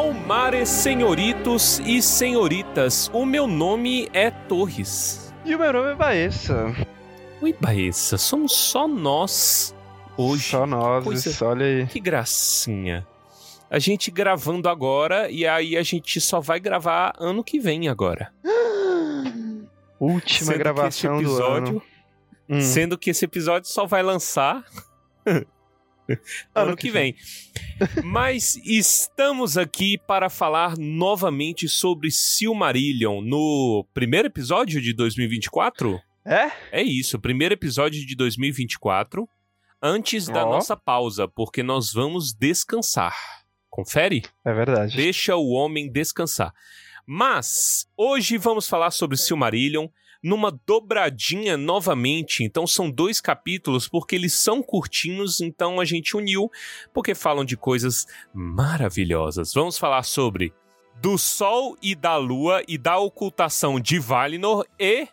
Palmares, senhoritos e senhoritas. O meu nome é Torres. E o meu nome é Baessa. Oi, Baessa, somos só nós hoje. Só nós, Coisa- olha aí. Que gracinha. A gente gravando agora e aí a gente só vai gravar ano que vem agora. Última Sendo gravação esse do episódio, ano. Hum. Sendo que esse episódio só vai lançar ano que vem. Mas estamos aqui para falar novamente sobre Silmarillion no primeiro episódio de 2024? É? É isso, primeiro episódio de 2024, antes da nossa pausa, porque nós vamos descansar. Confere? É verdade. Deixa o homem descansar. Mas hoje vamos falar sobre Silmarillion numa dobradinha novamente. Então são dois capítulos porque eles são curtinhos, então a gente uniu porque falam de coisas maravilhosas. Vamos falar sobre do Sol e da Lua e da ocultação de Valinor e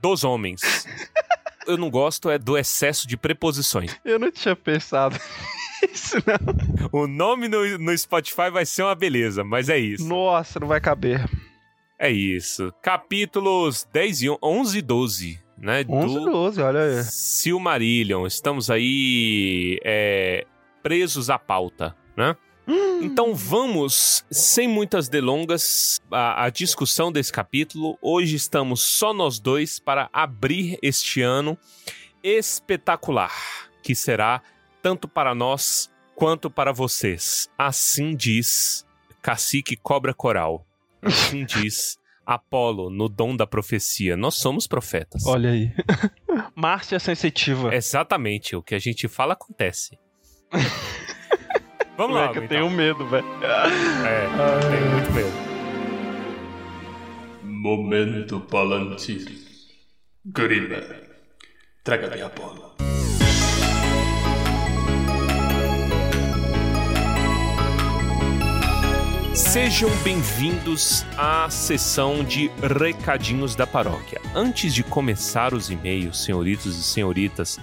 dos homens. Eu não gosto é do excesso de preposições. Eu não tinha pensado isso, não. O nome no, no Spotify vai ser uma beleza, mas é isso. Nossa, não vai caber. É isso. Capítulos 10 e on- 11 e 12, né? 11 do 12, olha aí. Silmarillion. Estamos aí é, presos à pauta, né? Então vamos, sem muitas delongas, à, à discussão desse capítulo. Hoje estamos só nós dois para abrir este ano espetacular, que será tanto para nós quanto para vocês. Assim diz Cacique Cobra Coral. Assim diz Apolo no dom da profecia. Nós somos profetas. Olha aí. Márcia sensitiva. Exatamente, o que a gente fala acontece. Vamos lá, Moleque, eu tenho medo, velho. É, tenho muito medo. Momento Palantir. Grima, traga-me a Sejam bem-vindos à sessão de recadinhos da paróquia. Antes de começar os e-mails, senhoritos e senhoritas,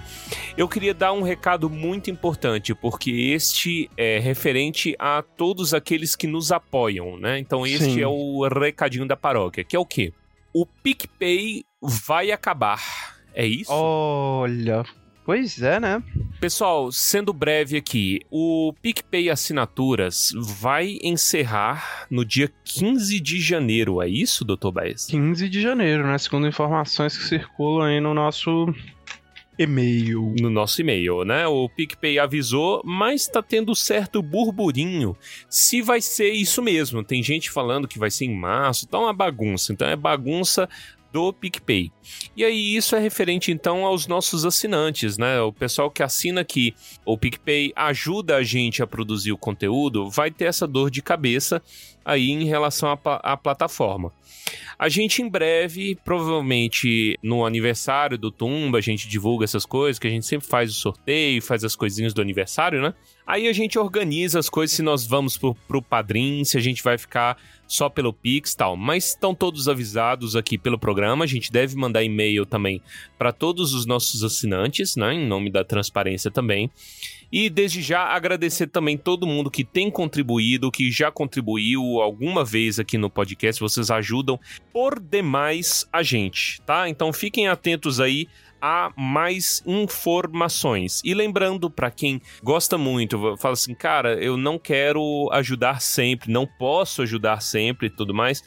eu queria dar um recado muito importante, porque este é referente a todos aqueles que nos apoiam, né? Então este Sim. é o recadinho da paróquia, que é o quê? O PicPay vai acabar. É isso? Olha. Pois é, né? Pessoal, sendo breve aqui, o PicPay Assinaturas vai encerrar no dia 15 de janeiro, é isso, doutor Baez? 15 de janeiro, né? Segundo informações que circulam aí no nosso e-mail. No nosso e-mail, né? O PicPay avisou, mas tá tendo certo burburinho se vai ser isso mesmo. Tem gente falando que vai ser em março, tá uma bagunça. Então é bagunça do PicPay. E aí isso é referente então aos nossos assinantes, né? O pessoal que assina aqui, o PicPay ajuda a gente a produzir o conteúdo, vai ter essa dor de cabeça aí em relação à, à plataforma. A gente em breve, provavelmente no aniversário do Tumba, a gente divulga essas coisas, que a gente sempre faz o sorteio, faz as coisinhas do aniversário, né? Aí a gente organiza as coisas se nós vamos pro, pro Padrim, se a gente vai ficar só pelo Pix tal. Mas estão todos avisados aqui pelo programa. A gente deve mandar e-mail também para todos os nossos assinantes, né? Em nome da transparência também. E desde já agradecer também todo mundo que tem contribuído, que já contribuiu alguma vez aqui no podcast. Vocês ajudam por demais a gente, tá? Então fiquem atentos aí a mais informações. E lembrando para quem gosta muito, fala assim, cara, eu não quero ajudar sempre, não posso ajudar sempre e tudo mais.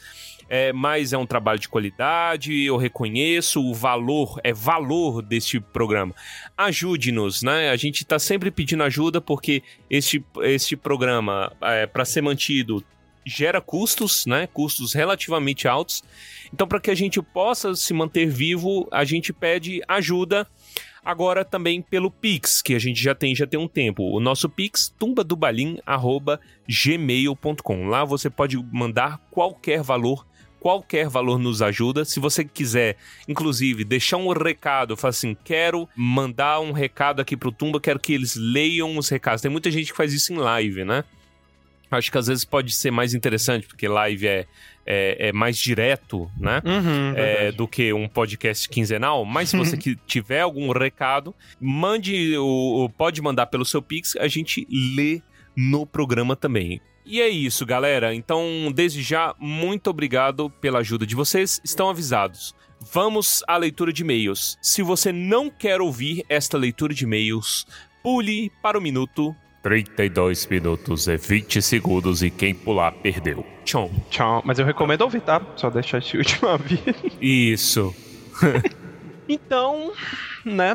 É, mas é um trabalho de qualidade, eu reconheço o valor, é valor deste programa. Ajude-nos, né? A gente tá sempre pedindo ajuda porque este, este programa, é, para ser mantido, gera custos, né? Custos relativamente altos. Então, para que a gente possa se manter vivo, a gente pede ajuda agora também pelo Pix, que a gente já tem já tem um tempo. O nosso Pix, tumbadobalim@gmail.com. Lá você pode mandar qualquer valor qualquer valor nos ajuda. Se você quiser, inclusive, deixar um recado, fala assim: quero mandar um recado aqui pro Tumba, quero que eles leiam os recados. Tem muita gente que faz isso em live, né? Acho que às vezes pode ser mais interessante, porque live é, é, é mais direto, né? Uhum, É, do que um podcast quinzenal, mas se você que tiver algum recado, mande o- pode mandar pelo seu Pix, a gente lê no programa também. E é isso, galera. Então, desde já, muito obrigado pela ajuda de vocês. Estão avisados. Vamos à leitura de e-mails. Se você não quer ouvir esta leitura de e-mails, pule para o minuto 32 minutos e 20 segundos e quem pular perdeu. Tchau. Tchau. Mas eu recomendo ouvir, tá? Só deixar esse último aviso. Isso. Então, né?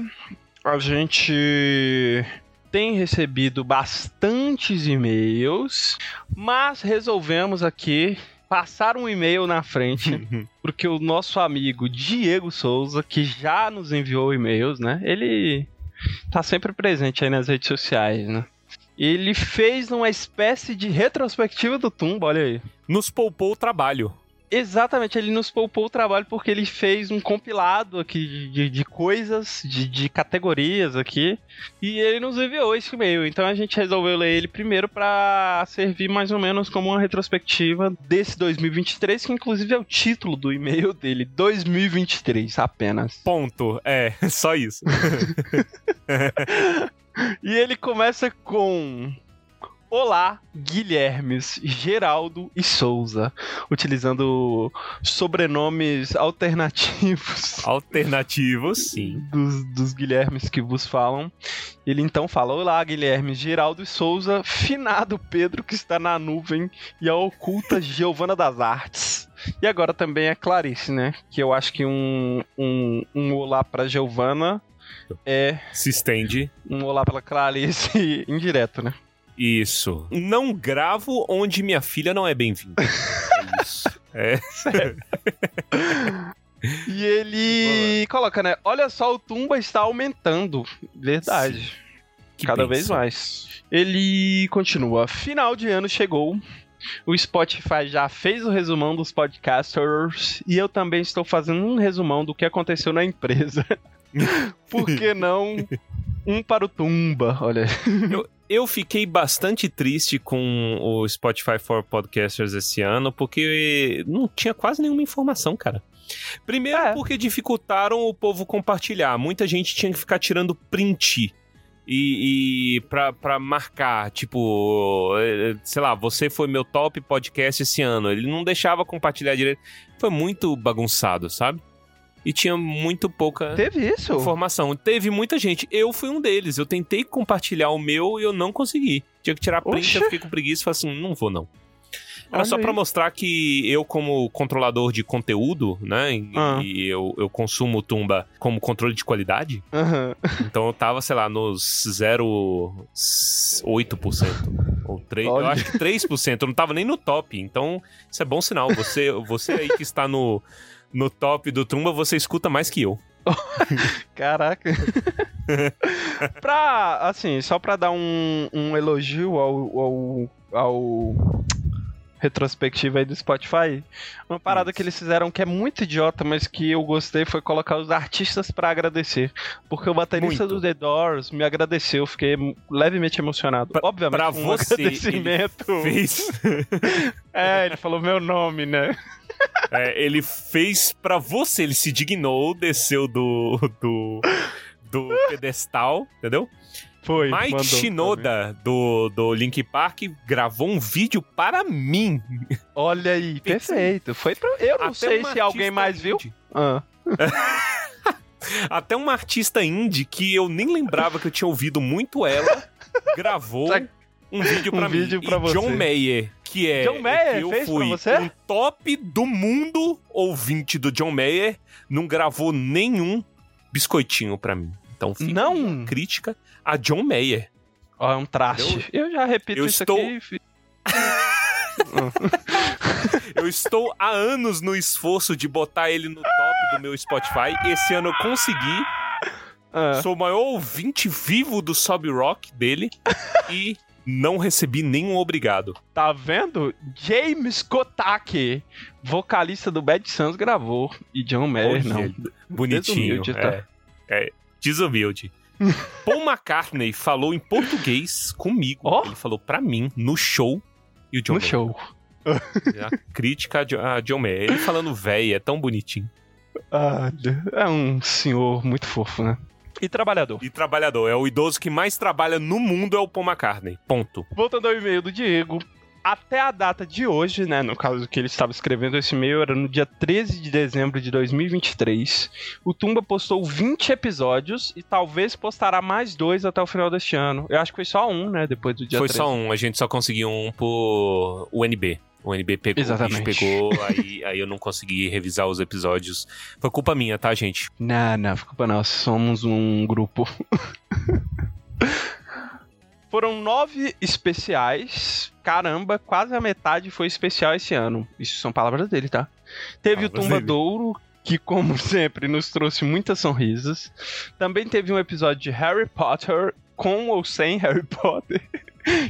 A gente tem recebido bastantes e-mails, mas resolvemos aqui passar um e-mail na frente, porque o nosso amigo Diego Souza, que já nos enviou e-mails, né? Ele tá sempre presente aí nas redes sociais, né? Ele fez uma espécie de retrospectiva do Tumba, olha aí. Nos poupou o trabalho. Exatamente, ele nos poupou o trabalho porque ele fez um compilado aqui de, de coisas, de, de, categorias aqui, e ele nos enviou esse e-mail. Então a gente resolveu ler ele primeiro para servir mais ou menos como uma retrospectiva desse 2023, que inclusive é o título do e-mail dele, 2023 apenas. Ponto, é, só isso. e ele começa com Olá, Guilhermes, Geraldo e Souza, utilizando sobrenomes alternativos. Alternativos, sim. Dos, dos Guilhermes que vos falam. Ele então fala: Olá, Guilherme, Geraldo e Souza, finado Pedro que está na nuvem e a oculta Giovana das Artes. E agora também é Clarice, né? Que eu acho que um, um, um olá para Giovana é. Se estende. Um olá para Clarice indireto, né? Isso. Não gravo onde minha filha não é bem-vinda. é isso. É. Sério. E ele coloca, né? Olha só, o Tumba está aumentando. Verdade. Cada pensa. vez mais. Ele continua. Final de ano chegou. O Spotify já fez o resumão dos podcasters e eu também estou fazendo um resumão do que aconteceu na empresa. Por que não um para o Tumba? Olha. Eu, eu fiquei bastante triste com o Spotify for Podcasters esse ano, porque não tinha quase nenhuma informação, cara. Primeiro, é. porque dificultaram o povo compartilhar. Muita gente tinha que ficar tirando print. E, e pra, pra marcar, tipo, eh, sei lá, você foi meu top podcast esse ano. Ele não deixava compartilhar direito. Foi muito bagunçado, sabe? E tinha muito pouca Teve isso? informação. Teve muita gente. Eu fui um deles. Eu tentei compartilhar o meu e eu não consegui. Tinha que tirar print, Oxa. eu fiquei com preguiça e falei assim, não vou não. Era Olha só para mostrar que eu, como controlador de conteúdo, né? E, ah. e eu, eu consumo Tumba como controle de qualidade. Uhum. Então eu tava, sei lá, nos 0,8%. Ou 3%. Olha. Eu acho que 3%. Eu não tava nem no top. Então, isso é bom sinal. Você, você aí que está no no top do Tumba, você escuta mais que eu. Caraca. pra, assim, só pra dar um, um elogio ao, ao, ao retrospectiva aí do Spotify, uma parada Isso. que eles fizeram que é muito idiota, mas que eu gostei foi colocar os artistas para agradecer. Porque o baterista muito. do The Doors me agradeceu, fiquei levemente emocionado. Pra, Obviamente, pra um você, agradecimento. fez. é, ele falou meu nome, né? É, ele fez para você, ele se dignou, desceu do, do, do pedestal, entendeu? Foi. Mike Shinoda, do, do Link Park, gravou um vídeo para mim. Olha aí, perfeito. Foi pra... Eu não Até sei se alguém mais viu. Ah. Até uma artista indie que eu nem lembrava que eu tinha ouvido muito ela, gravou um vídeo para um mim. Vídeo pra e você. John Mayer, que é John Mayer que eu fez fui você? um top do mundo ouvinte do John Mayer, não gravou nenhum biscoitinho para mim. Então fica não. crítica a John Mayer. Ó, é um traste. Eu, eu já repito eu isso estou... aqui. eu estou há anos no esforço de botar ele no top do meu Spotify. Esse ano eu consegui. Ah. Sou o maior ouvinte vivo do Sob Rock dele. e não recebi nenhum obrigado. Tá vendo? James Kotake, vocalista do Bad Sons, gravou. E John Mayer, não. Bonitinho. Desumilde, tá? é, é, desumilde. Paul McCartney falou em português comigo. Oh? Ele falou pra mim no show. E o John No Mayer. show. A crítica a John Mayer. Ele falando véi, é tão bonitinho. Ah, é um senhor muito fofo, né? E trabalhador. E trabalhador. É o idoso que mais trabalha no mundo é o Paul McCartney. Ponto. Voltando ao e-mail do Diego. até a data de hoje, né, no caso que ele estava escrevendo esse e-mail, era no dia 13 de dezembro de 2023, o Tumba postou 20 episódios e talvez postará mais dois até o final deste ano. Eu acho que foi só um, né, depois do dia Foi 13. só um, a gente só conseguiu um por UNB. O NB pegou, Exatamente. o bicho pegou, aí, aí eu não consegui revisar os episódios. Foi culpa minha, tá, gente? Não, não, desculpa não, somos um grupo. Foram nove especiais. Caramba, quase a metade foi especial esse ano. Isso são palavras dele, tá? Teve o Tumba dele. Douro, que como sempre nos trouxe muitas sonrisas. Também teve um episódio de Harry Potter, com ou sem Harry Potter.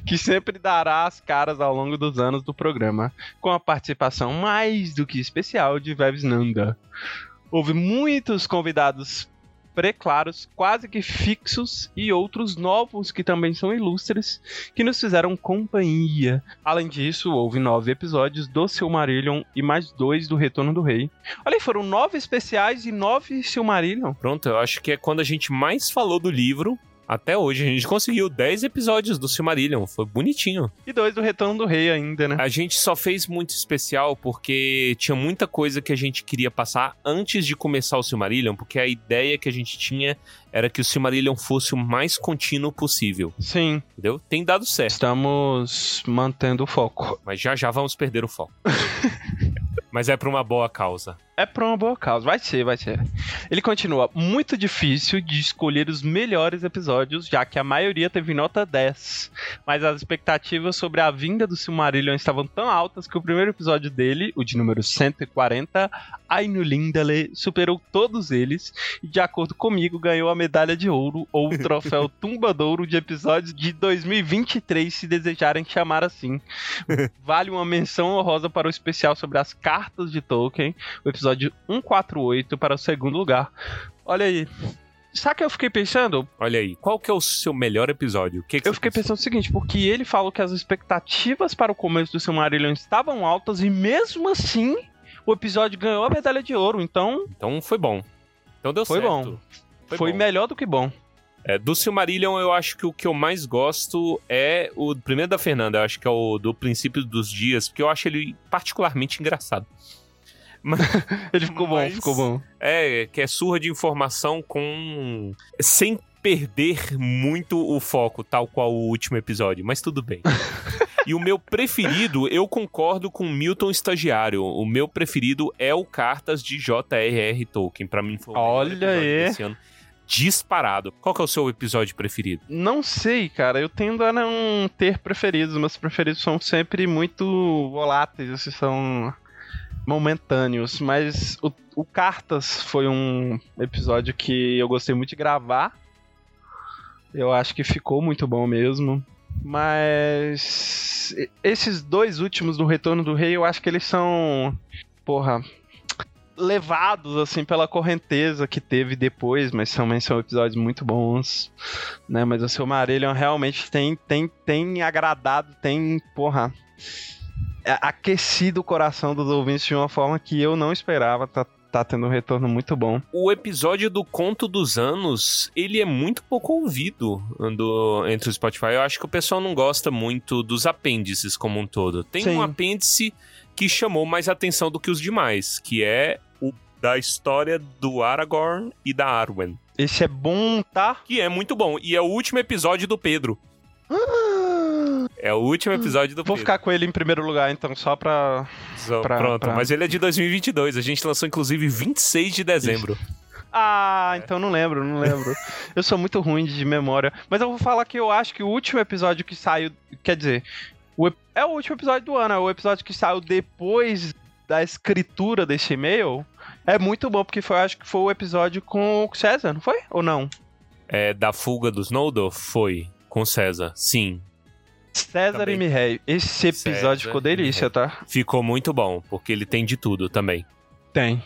Que sempre dará as caras ao longo dos anos do programa, com a participação mais do que especial de Veves Nanda. Houve muitos convidados preclaros, quase que fixos, e outros novos que também são ilustres, que nos fizeram companhia. Além disso, houve nove episódios do Silmarillion e mais dois do Retorno do Rei. Olha aí, foram nove especiais e nove Silmarillion. Pronto, eu acho que é quando a gente mais falou do livro. Até hoje, a gente conseguiu 10 episódios do Silmarillion. Foi bonitinho. E dois do Retorno do Rei ainda, né? A gente só fez muito especial porque tinha muita coisa que a gente queria passar antes de começar o Silmarillion, porque a ideia que a gente tinha era que o Silmarillion fosse o mais contínuo possível, Sim, entendeu? Tem dado certo, estamos mantendo o foco. mas já já vamos perder o foco. mas é pra uma boa causa. É pra uma boa causa. Vai ser, vai ser. Ele continua. Muito difícil de escolher os melhores episódios, já que a maioria teve nota 10. Mas as expectativas sobre a vinda do Silmarillion estavam tão altas que o primeiro episódio dele, o de número 140, Ainu Lindale, superou todos eles e, de acordo comigo, ganhou a medalha de ouro ou o troféu Tumbadouro de episódios de 2023, se desejarem chamar assim. Vale uma menção honrosa para o especial sobre as cartas de Tolkien, o episódio 148 para o segundo lugar. Olha aí. Sabe o que eu fiquei pensando? Olha aí, qual que é o seu melhor episódio? Que que Eu fiquei pensou? pensando o seguinte, porque ele falou que as expectativas para o começo do Silmarillion estavam altas e mesmo assim o episódio ganhou a medalha de ouro, então Então foi bom. Então deu Foi certo. bom. foi, bom. melhor do que bom. É, do Silmarillion, eu acho que o que eu mais gosto é o primeiro da Fernanda, eu acho que é o do Princípio dos Dias, porque eu acho ele particularmente engraçado. Ele ficou Mas- bom, ficou bom. É, que é surra de informação com. sem perder muito o foco, tal qual o último episódio, mas tudo bem. E o meu preferido, eu concordo com o Milton Estagiário. O meu preferido é o Cartas de J.R.R. Tolkien. Pra mim foi o melhor Olha aí. desse ano. Disparado. Qual que é o seu episódio preferido? Não sei, cara. Eu tendo a não ter preferidos. Meus preferidos são sempre muito voláteis, assim, são momentâneos. Mas o, o Cartas foi um episódio que eu gostei muito de gravar. Eu acho que ficou muito bom mesmo. Mas esses dois últimos do Retorno do Rei, eu acho que eles são, porra, levados assim pela correnteza que teve depois, mas também são episódios muito bons, né? Mas o Silmarillion realmente tem tem tem agradado, tem, porra, é, aquecido o coração dos ouvintes de uma forma que eu não esperava. Tá, tá tendo um retorno muito bom. O episódio do Conto dos Anos, ele é muito pouco ouvido do, entre o Spotify. Eu acho que o pessoal não gosta muito dos apêndices como um todo. Tem Sim. um apêndice que chamou mais atenção do que os demais, que é da história do Aragorn e da Arwen. Esse é bom, tá? Que é muito bom. E é o último episódio do Pedro. É o último episódio do Vou Pedro. ficar com ele em primeiro lugar, então, só pra. Só- pra- Pronto, pra- mas ele é de 2022. A gente lançou inclusive 26 de dezembro. Ah, então não lembro, não lembro. eu sou muito ruim de memória. Mas eu vou falar que eu acho que o último episódio que saiu. Quer dizer, o é o último episódio do ano, é o episódio que saiu depois da escritura desse e-mail. É muito bom, porque foi, acho que foi o episódio com o César, não foi? Ou não? É, da fuga dos Noldor? Foi. Com César. Sim. César Também. e Mireille. Esse episódio César ficou delícia, tá? Ficou muito bom, porque ele tem de tudo também. Tem.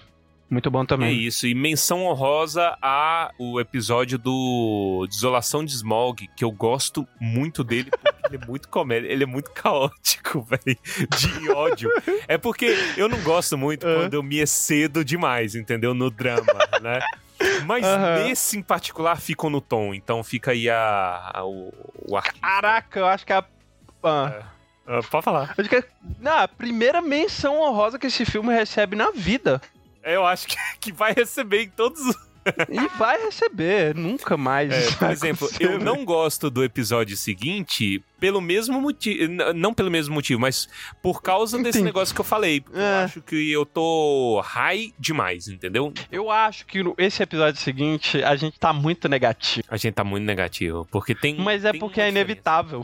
Muito bom É também. isso. E menção honrosa a o episódio do Desolação de Smog, que eu gosto muito dele, porque ele é muito comédia, ele é muito caótico, velho. De ódio. É porque eu não gosto muito Ah. quando eu me excedo demais, entendeu? No drama, né? Mas Aham. nesse em particular ficam no tom, então fica aí a, a- o, o arquivo. Caraca, eu acho que a. Ah, Ah, pode falar. Acho que é não, a primeira menção honrosa que esse filme recebe na vida. Eu acho que, que vai receber em todos os. E vai receber, nunca mais. É, por exemplo, acontecer, eu né? não gosto do episódio seguinte pelo mesmo motivo. Não pelo mesmo motivo, mas por causa desse Entendi. negócio que eu falei. Porque Eu É. acho que eu tô high demais, entendeu? Eu acho que esse episódio seguinte a gente tá muito negativo. A gente tá muito negativo. Porque tem. Mas é tem porque é inevitável.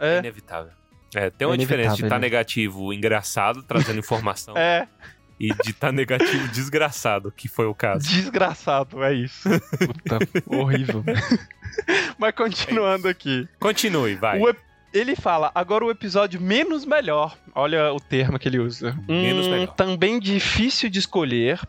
É É, inevitável. É, tem uma É diferença de estar né? negativo engraçado, trazendo informação, é e de estar negativo desgraçado, que foi o caso. desgraçado, é isso. Puta, horrível. Mas continuando aqui. Continue, vai. O ep- Ele fala, agora o episódio menos melhor. Olha o termo que ele usa. Menos Hum, melhor. Também difícil de escolher.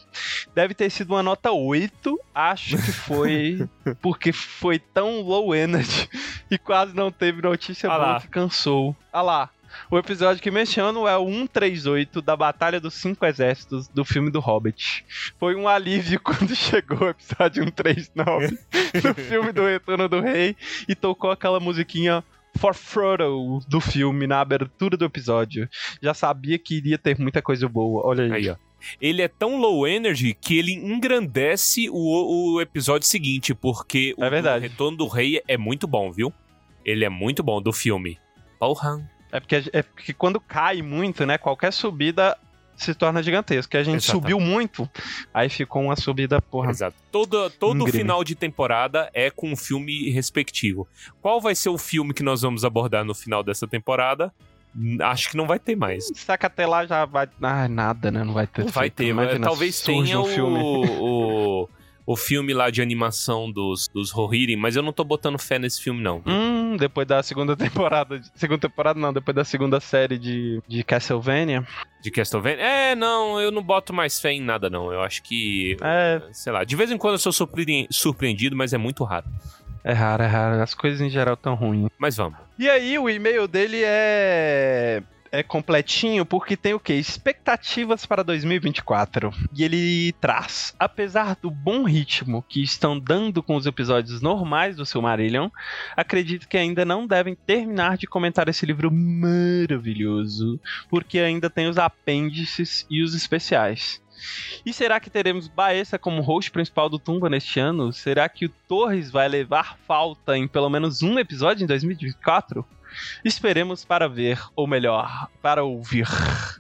Deve ter sido uma nota 8. Acho que foi porque foi tão low energy e quase não teve notícia Ah boa que cansou. Ah lá. O episódio que menciono é o 138 da Batalha dos Cinco Exércitos do filme do Hobbit. Foi um alívio quando chegou o episódio 139 do filme do Retorno do Rei e tocou aquela musiquinha For Frodo do filme na abertura do episódio. Já sabia que iria ter muita coisa boa. Olha aí. Aí, ó. Ele é tão low energy que ele engrandece o, o episódio seguinte, porque o É verdade. Retorno do Rei é muito bom, viu? Ele é muito bom do filme. Porra. É porque, é porque quando cai muito, né? Qualquer subida se torna gigantesca. A gente Exatamente. subiu muito, aí ficou uma subida, porra. Exato. Todo, todo final de temporada é com um filme respectivo. Qual vai ser o filme que nós vamos abordar no final dessa temporada? Acho que não vai ter mais. Saca até lá já vai. Ah, nada, né? Não vai ter. Não vai ter, mas talvez tenha um o, filme. o, o filme lá de animação dos, dos Rohirrim, mas eu não tô botando fé nesse filme, não. Hum, depois da segunda temporada. de- Segunda temporada não, depois da segunda série de, de Castlevania. De Castlevania. É, não, eu não boto mais fé em nada, não. Eu acho que. É, Sei lá, de vez em quando eu sou surpre- surpreendido, mas é muito raro. é raro, é raro. As coisas em geral tão ruins. Mas vamos. E aí, o e-mail dele é. É completinho porque tem o quê? Expectativas para 2024. E ele traz: apesar do bom ritmo que estão dando com os episódios normais do Silmarillion, acredito que ainda não devem terminar de comentar esse livro maravilhoso, porque ainda tem os apêndices e os especiais. E será que teremos Baessa como host principal do Tumba neste ano? Será que o Torres vai levar falta em pelo menos um episódio em 2024? Esperemos para ver, ou melhor, para ouvir.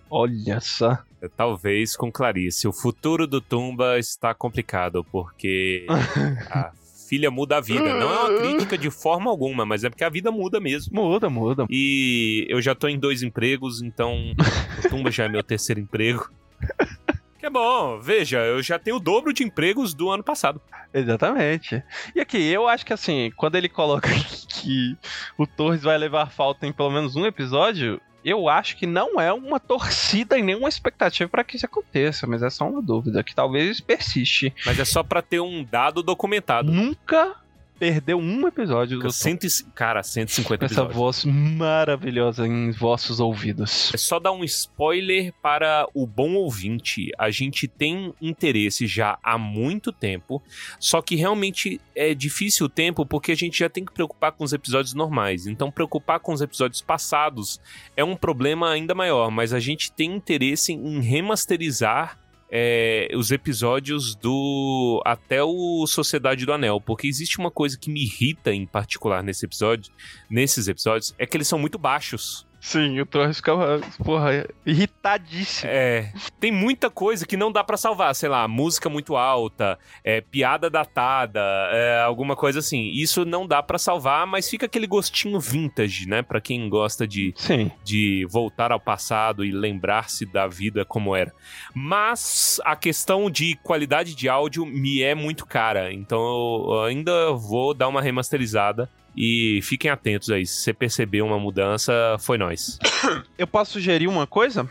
Olha só. Talvez com Clarice. O futuro do Tumba está complicado, porque a filha muda a vida. Não é uma crítica de forma alguma, mas é porque a vida muda mesmo. Muda, muda. E eu já tô em dois empregos, então o Tumba já é meu terceiro emprego. Que é bom, veja, eu já tenho o dobro de empregos do ano passado. Exatamente. E aqui, eu acho que assim, quando ele coloca que o Torres vai levar falta em pelo menos um episódio, eu acho que não é uma torcida e nenhuma expectativa para que isso aconteça, mas é só uma dúvida que talvez persiste. Mas é só pra ter um dado documentado. Nunca perdeu um episódio do Cento e- cara, 150 com essa episódios. voz maravilhosa em vossos ouvidos. É só dar um spoiler para o bom ouvinte. A gente tem interesse já há muito tempo, só que realmente é difícil o tempo porque a gente já tem que preocupar com os episódios normais. Então, preocupar com os episódios passados é um problema ainda maior, mas a gente tem interesse em remasterizar. É, os episódios do até o Sociedade do Anel, porque existe uma coisa que me irrita em particular nesse episódio, nesses episódios, é que eles são muito baixos. Sim, o Torres ficava, porra, irritadíssimo. É, tem muita coisa que não dá pra salvar, sei lá, música muito alta, é, piada datada, é, alguma coisa assim. Isso não dá pra salvar, mas fica aquele gostinho vintage, né? Pra quem gosta de, Sim. de voltar ao passado e lembrar-se da vida como era. Mas a questão de qualidade de áudio me é muito cara, então eu ainda vou dar uma remasterizada. E fiquem atentos aí, se você perceber uma mudança, foi nós. Eu posso sugerir uma coisa?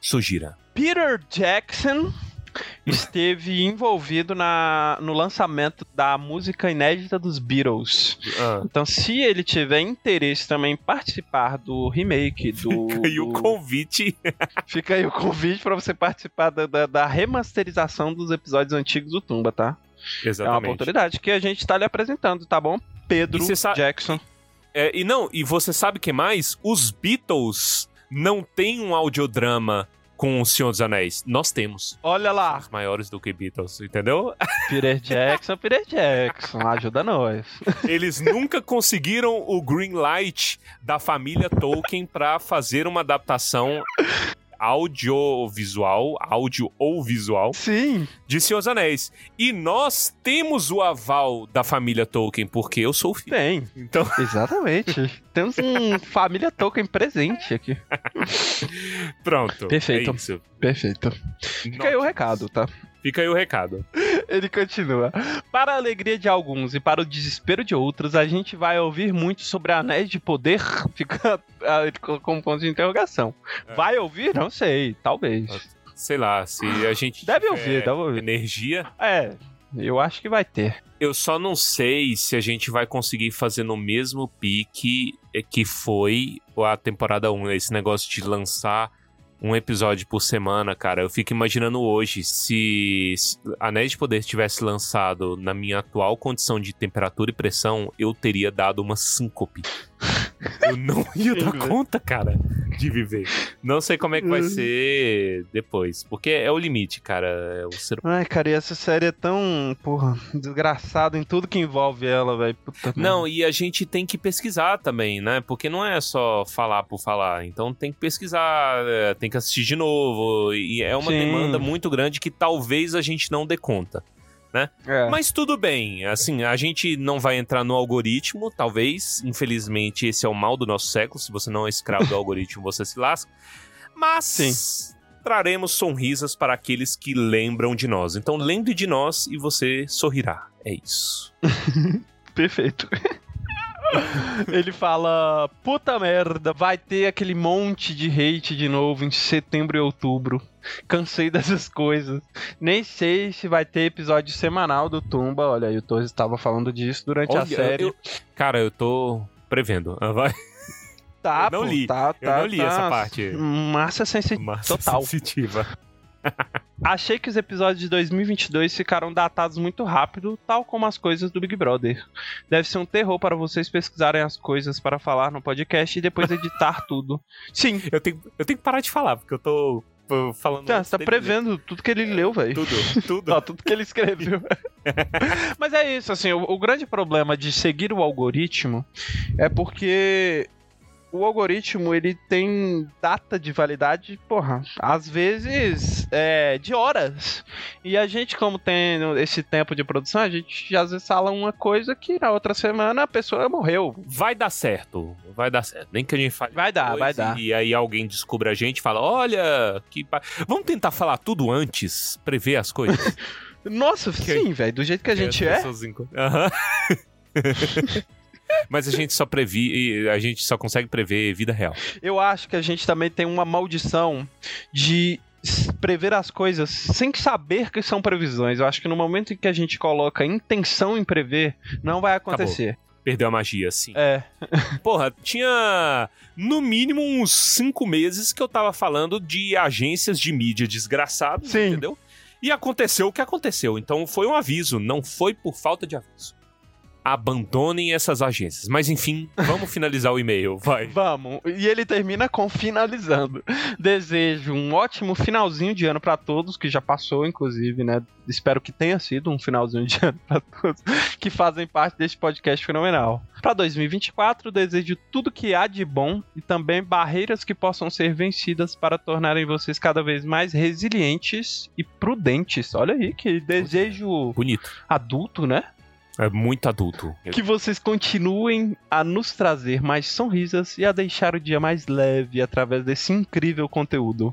Sugira. Peter Jackson esteve envolvido na, no lançamento da música inédita dos Beatles. Ah. Então, se ele tiver interesse também em participar do remake do. E o do- convite. Fica aí o convite pra você participar da, da- da remasterização dos episódios antigos do Tumba, tá? É uma Exatamente. oportunidade que a gente tá lhe apresentando, tá bom? Pedro E Jackson. É, e não, e você sabe que mais? Os Beatles não têm um audiodrama com o Senhor dos Anéis. Nós temos. Olha lá. Os maiores do que Beatles, entendeu? Peter Jackson, Peter Jackson, ajuda nós. Eles nunca conseguiram o green light da família Tolkien para fazer uma adaptação audiovisual, áudio ou visual, Sim. de Senhor dos Anéis. E nós temos o aval da família Tolkien, porque eu sou o filho. Tem. Então, Exatamente. Temos um família Tolkien presente aqui. pronto. Perfeito. É isso. Perfeito. Fica aí o recado, tá? Fica aí o recado. Ele continua. Para a alegria de alguns e para o desespero de outros, a gente vai ouvir muito sobre anéis de poder. Fica ah, colocou um ponto de interrogação. É. Vai ouvir? Não sei, talvez. Sei lá, se a gente Deve ouvir, deve ouvir. energia, É, eu acho que vai ter. eu só não sei se a gente vai conseguir fazer no mesmo pique que foi a temporada 1, esse negócio de lançar um episódio por semana, cara. Eu fico imaginando hoje se Anéis de Poder tivesse lançado na minha atual condição de temperatura e pressão, eu teria dado uma síncope. Eu não ia dar conta, cara, de viver. Não sei como é que vai Uhum. ser depois, porque é o limite, cara. É O ser Ai, cara, e essa série é tão, porra, desgraçada em tudo que envolve ela, velho. Não, e a gente tem que pesquisar também, né? Porque não é só falar por falar. Então tem que pesquisar, é, tem que assistir de novo. E é uma Sim. demanda muito grande que talvez a gente não dê conta. É. Mas tudo bem, assim, a gente não vai entrar no algoritmo, talvez. Infelizmente, esse é o mal do nosso século. Se você não é escravo do algoritmo, você se lasca. Mas. Sim. Traremos sonrisas para aqueles que lembram de nós. Então lembre de nós e você sorrirá. É isso. Perfeito. Ele fala: Puta merda, vai ter aquele monte de hate de novo em setembro e outubro. Cansei dessas coisas. Nem sei se vai ter episódio semanal do Tumba. Olha aí, o Torres estava falando disso durante a Olha, série. eu- cara, eu tô prevendo. Ah, Vai. Tá, eu não pô, li. Tá, Eu tá, não li tá. essa parte. Massa sensi... Massa Total. sensitiva. Achei que os episódios de 2022 ficaram datados muito rápido, tal como as coisas do Big Brother. Deve ser um terror para vocês pesquisarem as coisas para falar no podcast e depois editar tudo. Sim, Eu tenho, eu tenho que parar de falar, porque eu tô falando. já, antes você tá prevendo tudo que ele leu, ler. velho. Tudo, tudo. Ó, tudo que ele escreveu. Mas é isso, assim, o, o grande problema de seguir o algoritmo é porque o algoritmo ele tem data de validade, porra, às vezes é, de horas. E a gente, como tem esse tempo de produção, a gente às vezes fala uma coisa que na outra semana a pessoa morreu. Vai dar certo. Vai dar certo. Nem que a gente fale. Vai dar, vai dar. E aí alguém descobre a gente e fala: olha, que. Vamos tentar falar tudo antes, prever as coisas. Nossa, sim, velho, do jeito que a gente é. Aham. Mas a gente só previ, a gente só consegue prever vida real. Eu acho que a gente também tem uma maldição de prever as coisas sem saber que são previsões. Eu acho que no momento em que a gente coloca intenção em prever, não vai acontecer. Perdeu a magia, sim. É, Porra, tinha no mínimo uns cinco meses que eu tava falando de agências de mídia desgraçadas, entendeu? E aconteceu o que aconteceu. Então foi um aviso, não foi por falta de aviso. Abandonem essas agências. Mas enfim, vamos finalizar o e-mail, vai. vamos. E ele termina com finalizando. Desejo um ótimo finalzinho de ano pra todos, que já passou, inclusive, né? Espero que tenha sido um finalzinho de ano pra todos que fazem parte deste podcast fenomenal. Pra 2024, desejo tudo que há de bom e também barreiras que possam ser vencidas para tornarem vocês cada vez mais resilientes e prudentes. Olha aí, que desejo Bonito. adulto, né? É muito adulto. Que vocês continuem a nos trazer mais sonrisas e a deixar o dia mais leve através desse incrível conteúdo.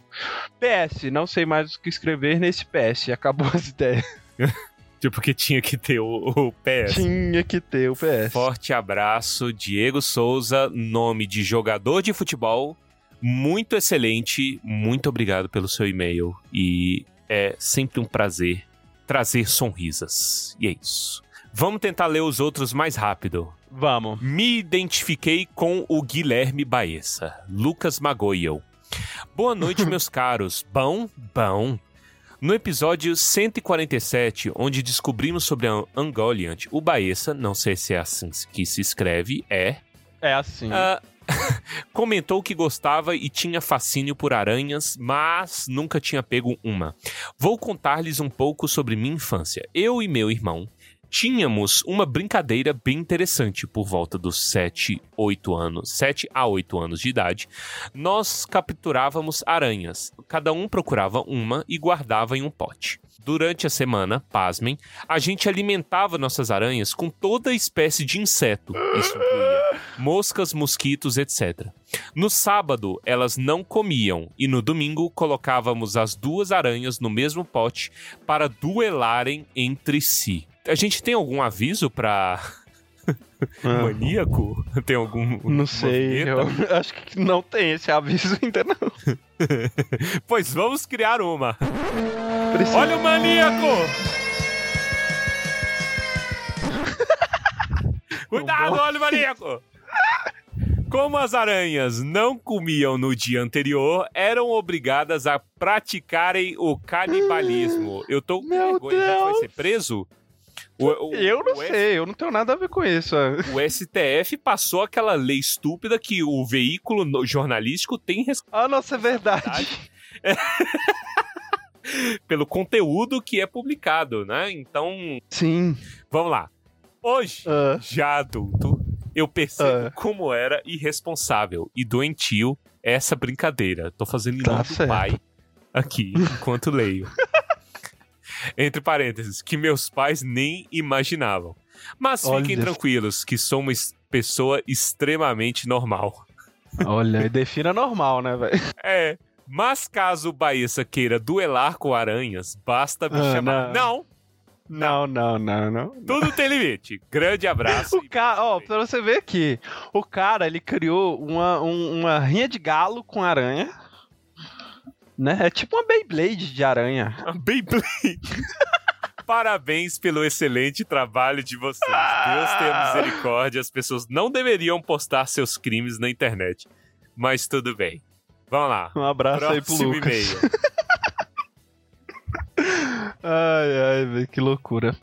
PS, não sei mais o que escrever nesse PS, acabou as ideias. Tipo, que tinha que ter o, o PS. Tinha que ter o PS. Forte abraço, Diego Souza, nome de jogador de futebol. Muito excelente, muito obrigado pelo seu e-mail. E é sempre um prazer trazer sonrisas. E é isso. Vamos tentar ler os outros mais rápido. Vamos. Me identifiquei com o Guilherme Baessa, Lucas Magoiel. Boa noite, meus caros. Bom, bom. No episódio 147, onde descobrimos sobre a Ungoliant, o Baessa, não sei se é assim que se escreve, é É assim. Ah, comentou que gostava e tinha fascínio por aranhas, mas nunca tinha pego uma. Vou contar-lhes um pouco sobre minha infância. Eu e meu irmão tínhamos uma brincadeira bem interessante por volta dos 7, 8 anos, 7 a 8 anos de idade. Nós capturávamos aranhas. Cada um procurava uma e guardava em um pote. Durante a semana, pasmem, a gente alimentava nossas aranhas com toda espécie de inseto. Isso incluía moscas, mosquitos, etc. No sábado, elas não comiam e no domingo colocávamos as duas aranhas no mesmo pote para duelarem entre si. A gente tem algum aviso para Ah, maníaco? Tem algum não sei. Eu acho que não tem esse aviso ainda, não. Pois vamos criar uma. Precisa- Olha o maníaco! Cuidado, olha o maníaco! Como as aranhas não comiam no dia anterior, eram obrigadas a praticarem o canibalismo. Eu tô com vergonha, a gente vai Deus! ser preso? O, o- Eu não sei, eu não tenho nada a ver com isso. o STF passou aquela lei estúpida que o veículo jornalístico tem Ah, nossa, é verdade. pelo conteúdo que é publicado, né? Então, Sim. vamos lá. Hoje, Ah, já adulto, eu percebo Ah. como era irresponsável e doentio essa brincadeira. Tô fazendo em Tá nome do pai aqui, enquanto leio. Entre parênteses, que meus pais nem imaginavam. Mas Olha. fiquem tranquilos, que sou uma es- pessoa extremamente normal. olha, e defina normal, né, velho? É, mas caso o Baessa queira duelar com aranhas, basta me Ah, chamar. não. Não, Não, não, não, não. tudo tem limite. Grande abraço. O cara, ó, pra você ver aqui, o cara, ele criou uma, um- uma rinha de galo com aranha, né? É tipo uma Beyblade de aranha. Beyblade. Parabéns pelo excelente trabalho de vocês. Deus tenha misericórdia. As pessoas não deveriam postar seus crimes na internet. Mas tudo bem. Vamos lá. Um abraço aí pro Próximo Lucas. e-mail. Ai, ai, velho, que loucura.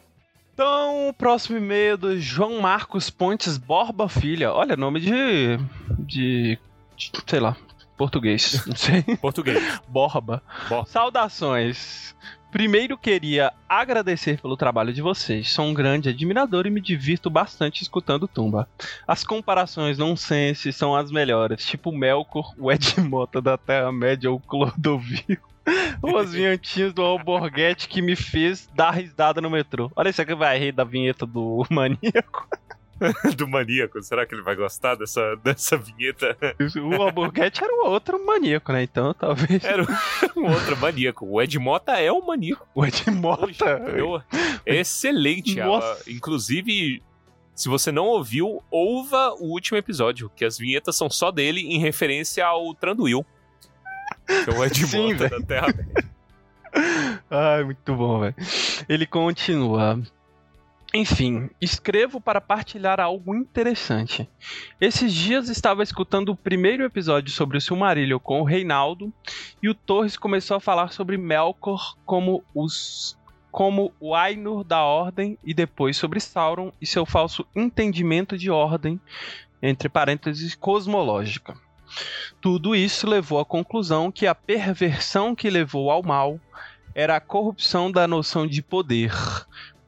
Então, o próximo e-mail do João Marcos Pontes Borba Filha. Olha, nome de. de. de- sei lá, português. Não sei. Português. Borba. Borba. Saudações. Primeiro queria agradecer pelo trabalho de vocês. Sou um grande admirador e me divirto bastante escutando Tumba. As comparações nonsense são as melhores, tipo Melkor, o Ed Mota da Terra-média ou o Clodovil. Ou as vinhetinhas do Alborguete que me fez dar risada no metrô. Olha isso aqui vai rir da vinheta do Maníaco. Do maníaco. Será que ele vai gostar dessa, dessa vinheta? O Alborguete era o outro maníaco, né? Então talvez Era um outro maníaco. O Ed Mota é um maníaco. o Ed Mota. entendeu? É excelente. ela- Nossa. inclusive, se você não ouviu, ouva o último episódio, que as vinhetas são só dele em referência ao Tranduil. Que é o Ed Sim, Mota da Terra. Ai, muito bom, velho. Ele continua. Enfim, escrevo para partilhar algo interessante. Esses dias estava escutando o primeiro episódio sobre o Silmarillion com o Reinaldo e o Torres começou a falar sobre Melkor como os como o Ainur da Ordem e depois sobre Sauron e seu falso entendimento de ordem, entre parênteses, cosmológica. Tudo isso levou à conclusão que a perversão que levou ao mal era a corrupção da noção de poder,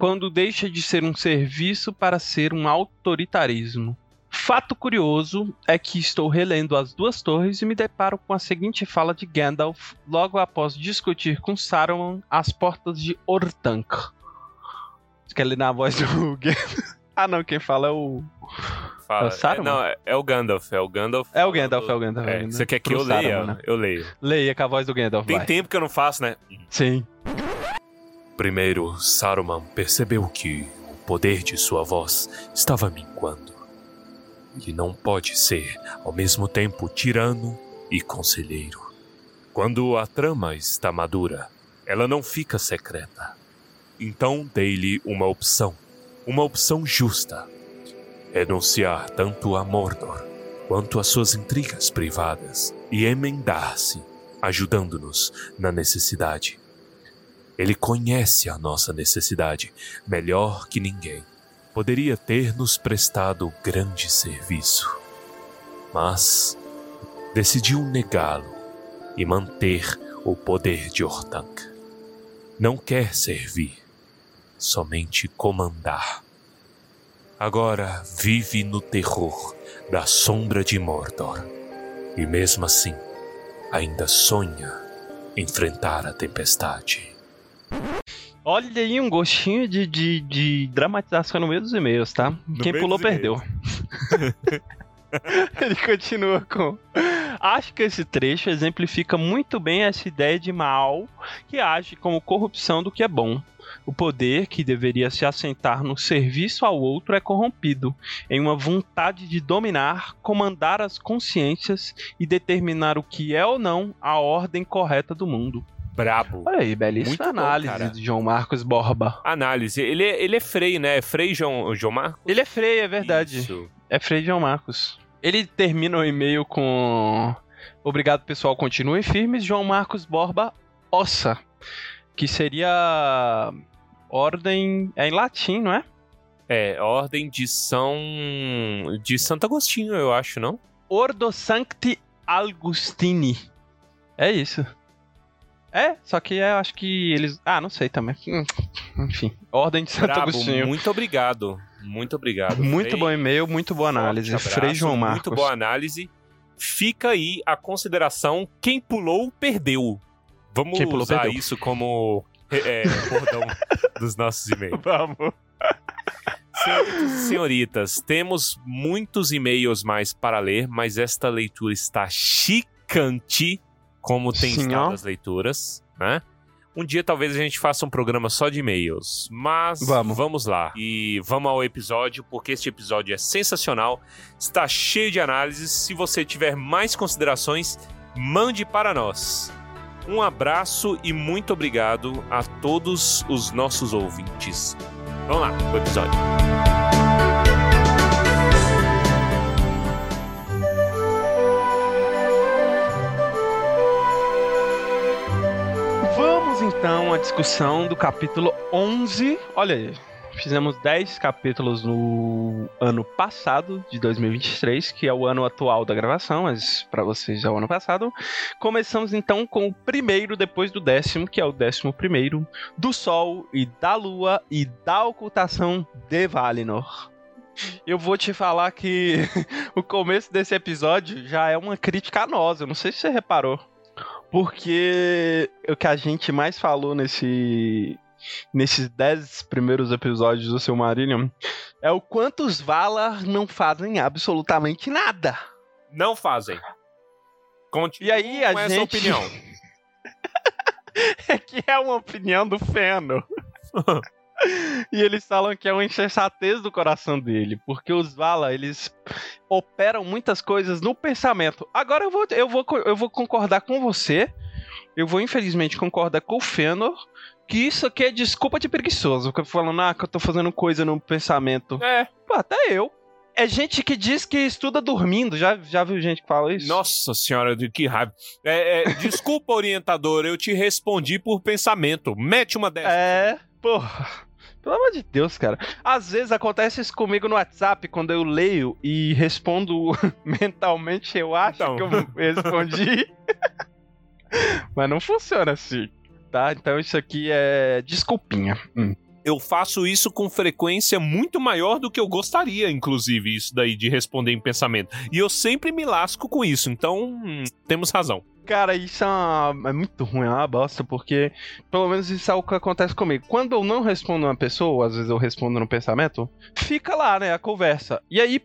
quando deixa de ser um serviço para ser um autoritarismo. Fato curioso é que estou relendo As Duas Torres e me deparo com a seguinte fala de Gandalf logo após discutir com Saruman às portas de. Você quer ler na voz do Gandalf? Ah, não, quem fala é o. Fala. É o Saruman? É, não, é, é o Gandalf. É o Gandalf. É o Gandalf, é o Gandalf. é É, Gandalf. você quer que Pro eu leia? Saruman, né? Eu leio. Leia com a voz do Gandalf. Tem vai. tempo que eu não faço, né? Sim. Primeiro, Saruman percebeu que o poder de sua voz estava minguando. Ele não pode ser, ao mesmo tempo, tirano e conselheiro. Quando a trama está madura, ela não fica secreta. Então dei-lhe uma opção, uma opção justa: renunciar tanto a Mordor quanto às suas intrigas privadas e emendar-se, ajudando-nos na necessidade. Ele conhece a nossa necessidade melhor que ninguém. Poderia ter nos prestado grande serviço. mas decidiu negá-lo e manter o poder de Ortank. Não quer servir, somente comandar. Agora vive no terror da sombra de Mordor e, mesmo assim, ainda sonha enfrentar a tempestade. Olha aí um gostinho de, de, de dramatização no meio dos e-mails, tá? No Quem pulou perdeu. Ele continua com. Acho que esse trecho exemplifica muito bem essa ideia de mal que age como corrupção do que é bom. O poder que deveria se assentar no serviço ao outro é corrompido, em uma vontade de dominar, comandar as consciências e determinar o que é ou não a ordem correta do mundo. Brabo. Olha aí, belíssima Muito bom, análise de João Marcos Borba. Análise. Ele é, ele é Frei, né? Frei João, João Marcos? Ele é freio, é verdade. Isso. É Frei João Marcos. Ele termina o e-mail com. Obrigado, pessoal. Continuem firmes. João Marcos Borba Ossa. Que seria. Ordem. É em latim, não é? É, Ordem de São. de Santo Agostinho, eu acho, não? Ordo Sancti Augustini. É isso. É, só que eu acho que eles. Ah, não sei também. Hum, Enfim. Ordem de Santo Brabo, Agostinho. muito obrigado. Muito obrigado. Muito Frei. bom e-mail, muito boa análise. abraço, Frei João Marcos. Muito boa análise. Fica aí a consideração: quem pulou, perdeu. Vamos Quem pulou, usar perdeu. isso como é, bordão dos nossos e-mails. Vamos. Senhoritas senhoritas, temos muitos e-mails mais para ler, mas esta leitura está chicante, como tem Sim, estado ó. as leituras, né? Um dia talvez a gente faça um programa só de e-mails, mas Vamos. lá. E vamos ao episódio, porque este episódio é sensacional, está cheio de análises. Se você tiver mais considerações, mande para nós. Um abraço e muito obrigado a todos os nossos ouvintes. Vamos lá, o episódio. Então à discussão do capítulo 11. Olha aí, fizemos 10 capítulos no ano passado, de 2023, que é o ano atual da gravação, mas para vocês é o ano passado. Começamos então com o primeiro depois do décimo, que é o décimo primeiro, do Sol e da Lua e da ocultação de Valinor. Eu vou te falar que o começo desse episódio já é uma crítica a nós, eu não sei se você reparou. Porque o que a gente mais falou nesse nesses 10 primeiros episódios do Silmarillion é o quanto os Valar não fazem absolutamente nada. Não fazem. Continue E aí, a com essa gente- opinião. É que é uma opinião do Feno. e eles falam que é uma insensatez do coração dele, porque os Valar, eles operam muitas coisas no pensamento. Agora eu vou, eu vou, eu vou concordar com você. Eu vou, infelizmente, concordar com o Fëanor que isso aqui é desculpa de preguiçoso. Que eu tô falando, ah, que eu tô fazendo coisa no pensamento. É. Pô, até eu. É gente que diz que estuda dormindo. Já, já viu gente que fala isso? Nossa senhora, de que raiva. É, é, desculpa, orientador, eu te respondi por pensamento. Mete uma dessa. É, porra. Pelo amor de Deus, cara. Às vezes acontece isso comigo no WhatsApp, quando eu leio e respondo mentalmente, eu acho Então. que eu respondi. Mas não funciona assim, tá? Então isso aqui é desculpinha. Hum. Eu faço isso com frequência muito maior do que eu gostaria, inclusive, isso daí de responder em pensamento. E eu sempre me lasco com isso, então hum, temos razão. Cara, isso é, uma- é muito ruim, é uma bosta, porque pelo menos isso é o que acontece comigo. Quando eu não respondo uma pessoa, às vezes eu respondo no pensamento, fica lá, né, a conversa. E aí,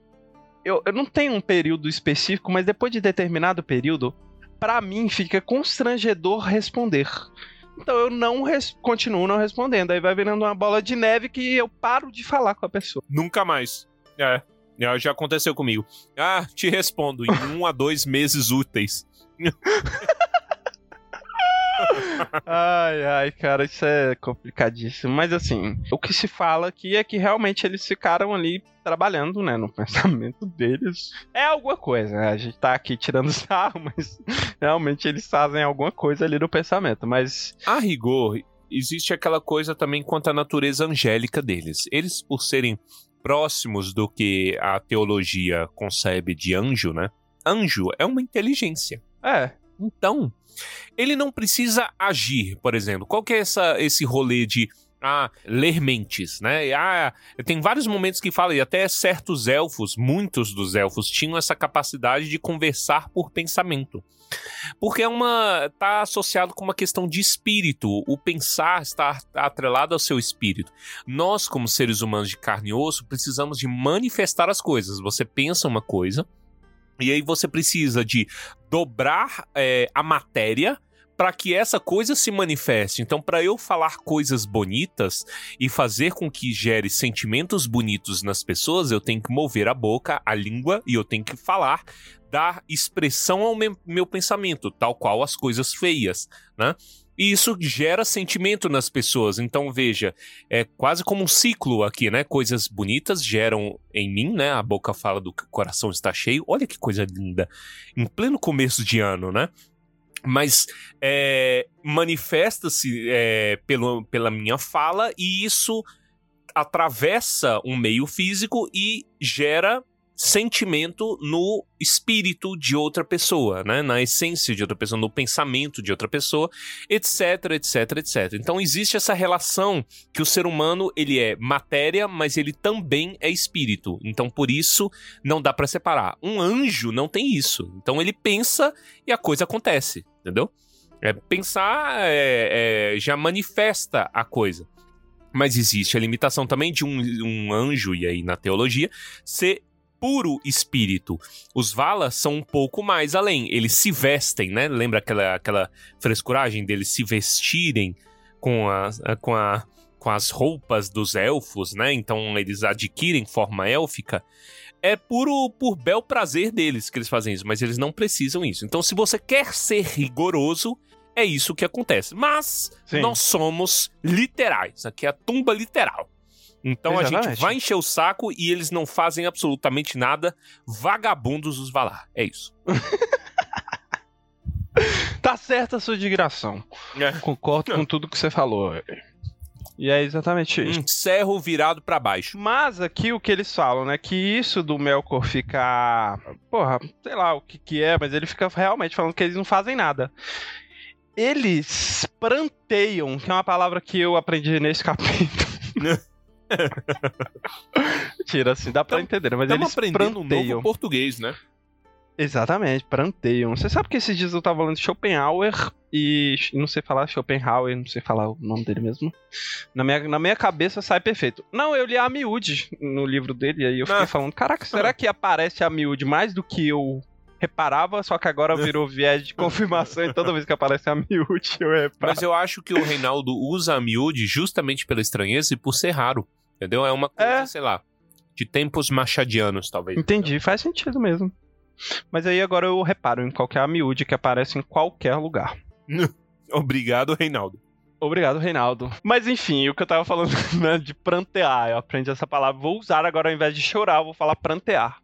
eu, eu não tenho um período específico, mas depois de determinado período, pra mim fica constrangedor responder. Então eu não res- continuo não respondendo. Aí vai virando uma bola de neve que eu paro de falar com a pessoa. Nunca mais. É. Já aconteceu comigo. Ah, te respondo em um a dois meses úteis. Ai, ai, cara, isso é complicadíssimo. Mas assim, o que se fala aqui é que realmente eles ficaram ali trabalhando, né, no pensamento deles. É alguma coisa, né? A gente tá aqui tirando sarro, mas realmente eles fazem alguma coisa ali no pensamento. Mas A rigor, existe aquela coisa também quanto à natureza angélica deles. Eles, por serem próximos do que a teologia concebe de anjo, né? anjo é uma inteligência. É. Então, ele não precisa agir, por exemplo. Qual que é essa, esse rolê de ah, ler mentes, né? Ah, tem vários momentos que fala, e até certos elfos, muitos dos elfos, tinham essa capacidade de conversar por pensamento. Porque é uma. tá associado com uma questão de espírito. O pensar está atrelado ao seu espírito. Nós, como seres humanos de carne e osso, precisamos de manifestar as coisas. Você pensa uma coisa, e aí você precisa de dobrar é, a matéria para que essa coisa se manifeste. Então, para eu falar coisas bonitas e fazer com que gere sentimentos bonitos nas pessoas, eu tenho que mover a boca, a língua e eu tenho que falar, dar expressão ao meu, pensamento, tal qual as coisas feias, né? E isso gera sentimento nas pessoas. Então, veja, é quase como um ciclo aqui, né? Coisas bonitas geram em mim, né? A boca fala do que o coração está cheio. Olha que coisa linda. Em pleno começo de ano, né? mas é, manifesta-se é, pela minha fala e isso atravessa um meio físico e gera sentimento no espírito de outra pessoa, né? na essência de outra pessoa, no pensamento de outra pessoa, etc, etc, etc. Então existe essa relação que o ser humano ele é matéria, mas ele também é espírito. Então por isso não dá para separar. Um anjo não tem isso. Então ele pensa e a coisa acontece, entendeu? É, pensar é, é, já manifesta a coisa. Mas existe a limitação também de um, um anjo, e aí na teologia, ser puro espírito. Os Valas são um pouco mais além. Eles se vestem, né? Lembra aquela, aquela frescuragem deles se vestirem com, a, com, a, com as roupas dos elfos, né? Então eles adquirem forma élfica. É puro por bel prazer deles que eles fazem isso, mas eles não precisam isso. Então, se você quer ser rigoroso, é isso que acontece. Mas Sim. nós somos literais. Aqui é a tumba literal. Então Exatamente. a gente vai encher o saco e eles não fazem absolutamente nada. Vagabundos os Valar. É isso. tá certa a sua digração. É. Concordo com tudo que você falou. E é exatamente isso. Um cerro virado para baixo. Mas aqui o que eles falam, né? Que isso do Melkor ficar. Porra, sei lá o que, que é, mas ele fica realmente falando que eles não fazem nada. Eles pranteiam, que é uma palavra que eu aprendi nesse capítulo. Tira assim, dá pra entender, mas eles aprendendo pranteiam. um novo português, né? Exatamente, pranteiam. Você sabe que esses dias eu tava falando de Schopenhauer e não sei falar Schopenhauer, não sei falar o nome dele mesmo. Na minha, na minha cabeça sai perfeito. Não, eu li a miúde no livro dele e aí eu fiquei ah. falando, caraca, será que aparece a miúde mais do que eu reparava, só que agora virou viés de confirmação e toda vez que aparece a miúde eu reparo. Mas eu acho que o Reinaldo usa a miúde justamente pela estranheza e por ser raro. Entendeu? É uma coisa, é. sei lá, de tempos machadianos, talvez. Entendi, faz sentido mesmo. Mas aí agora eu reparo em qualquer amiúde que aparece em qualquer lugar. Obrigado, Reinaldo. Obrigado, Reinaldo. Mas enfim, o que eu tava falando né, de prantear, eu aprendi essa palavra, vou usar agora ao invés de chorar, eu vou falar prantear.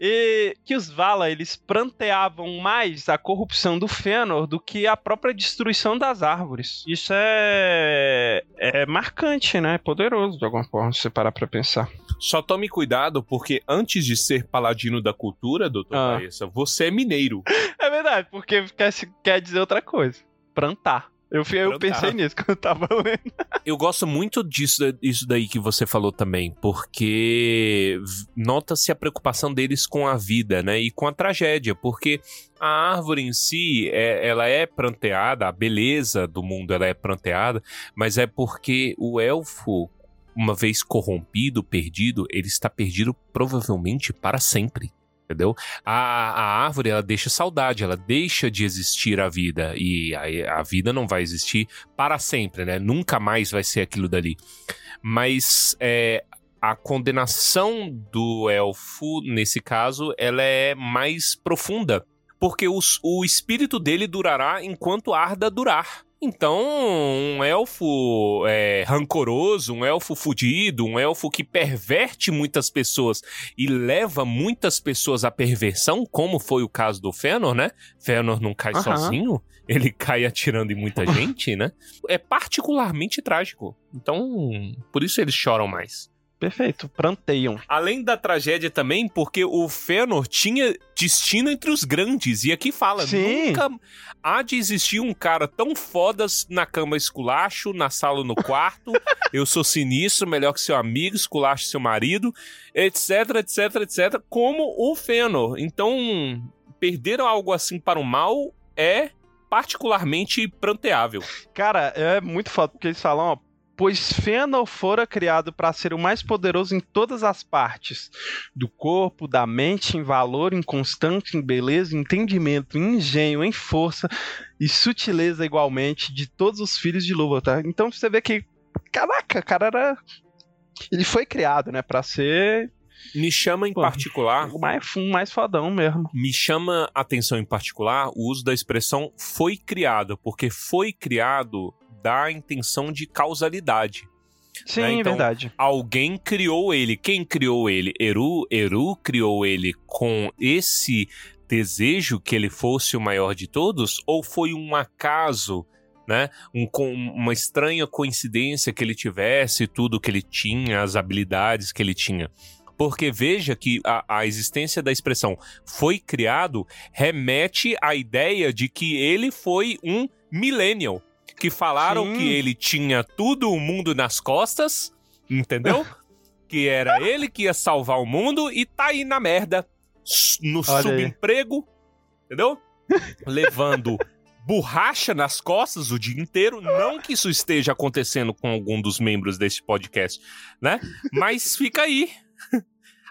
E que os Vala, eles pranteavam mais a corrupção do Fëanor do que a própria destruição das árvores. Isso é, é marcante, né? É poderoso de alguma forma, se você parar pra pensar. Só tome cuidado, porque antes de ser paladino da cultura, doutor ah. Você é mineiro. É verdade, porque quer, quer dizer outra coisa. Plantar. Eu, eu pensei nisso quando eu tava lendo. eu gosto muito disso isso daí que você falou também, porque nota-se a preocupação deles com a vida, né? E com a tragédia, porque a árvore em si, é, ela é pranteada, a beleza do mundo ela é pranteada, mas é porque o elfo, uma vez corrompido, perdido, ele está perdido provavelmente para sempre entendeu? A, a árvore, ela deixa saudade, ela deixa de existir a vida, e a, a vida não vai existir para sempre, né? Nunca mais vai ser aquilo dali. Mas é, a condenação do elfo, nesse caso, ela é mais profunda, porque os, o espírito dele durará enquanto arda durar. Então, um elfo é, rancoroso, um elfo fudido, um elfo que perverte muitas pessoas e leva muitas pessoas à perversão, como foi o caso do Fëanor, né? Fëanor não cai uhum. sozinho, ele cai atirando em muita gente, né? É particularmente trágico. Então, por isso eles choram mais. Perfeito. Pranteiam. Além da tragédia também, porque o Fëanor tinha destino entre os grandes. E aqui fala, Sim. nunca há de existir um cara tão fodas na cama esculacho, na sala no quarto, eu sou sinistro, melhor que seu amigo, esculacho seu marido, etc, etc, etc, como o Fëanor. Então, perder algo assim para o mal é particularmente pranteável. Cara, é muito foda, porque eles falam, ó, pois Fëanor fora criado para ser o mais poderoso em todas as partes, do corpo, da mente, em valor, em constante, em beleza, em entendimento, em engenho, em força e sutileza igualmente de todos os filhos de Luva, tá? Então você vê que, caraca, cara era... Ele foi criado, né, para ser Me chama em Pô. particular o mais, o mais fodão mesmo. me chama atenção em particular o uso da expressão foi criado, porque foi criado dá a intenção de causalidade. Sim, Né, então- verdade. Alguém criou ele. Quem criou ele? Eru. Eru criou ele com esse desejo que ele fosse o maior de todos? Ou foi um acaso, né? Um, com uma estranha coincidência que ele tivesse tudo que ele tinha, as habilidades que ele tinha? Porque veja que a, a existência da expressão foi criado remete à ideia de que ele foi um millennial. Que falaram Sim. que ele tinha tudo o mundo nas costas, entendeu? que era ele que ia salvar o mundo e tá aí na merda, no Olha aí. subemprego, entendeu? Levando borracha nas costas o dia inteiro. Não que isso esteja acontecendo com algum dos membros desse podcast, né? Mas fica aí.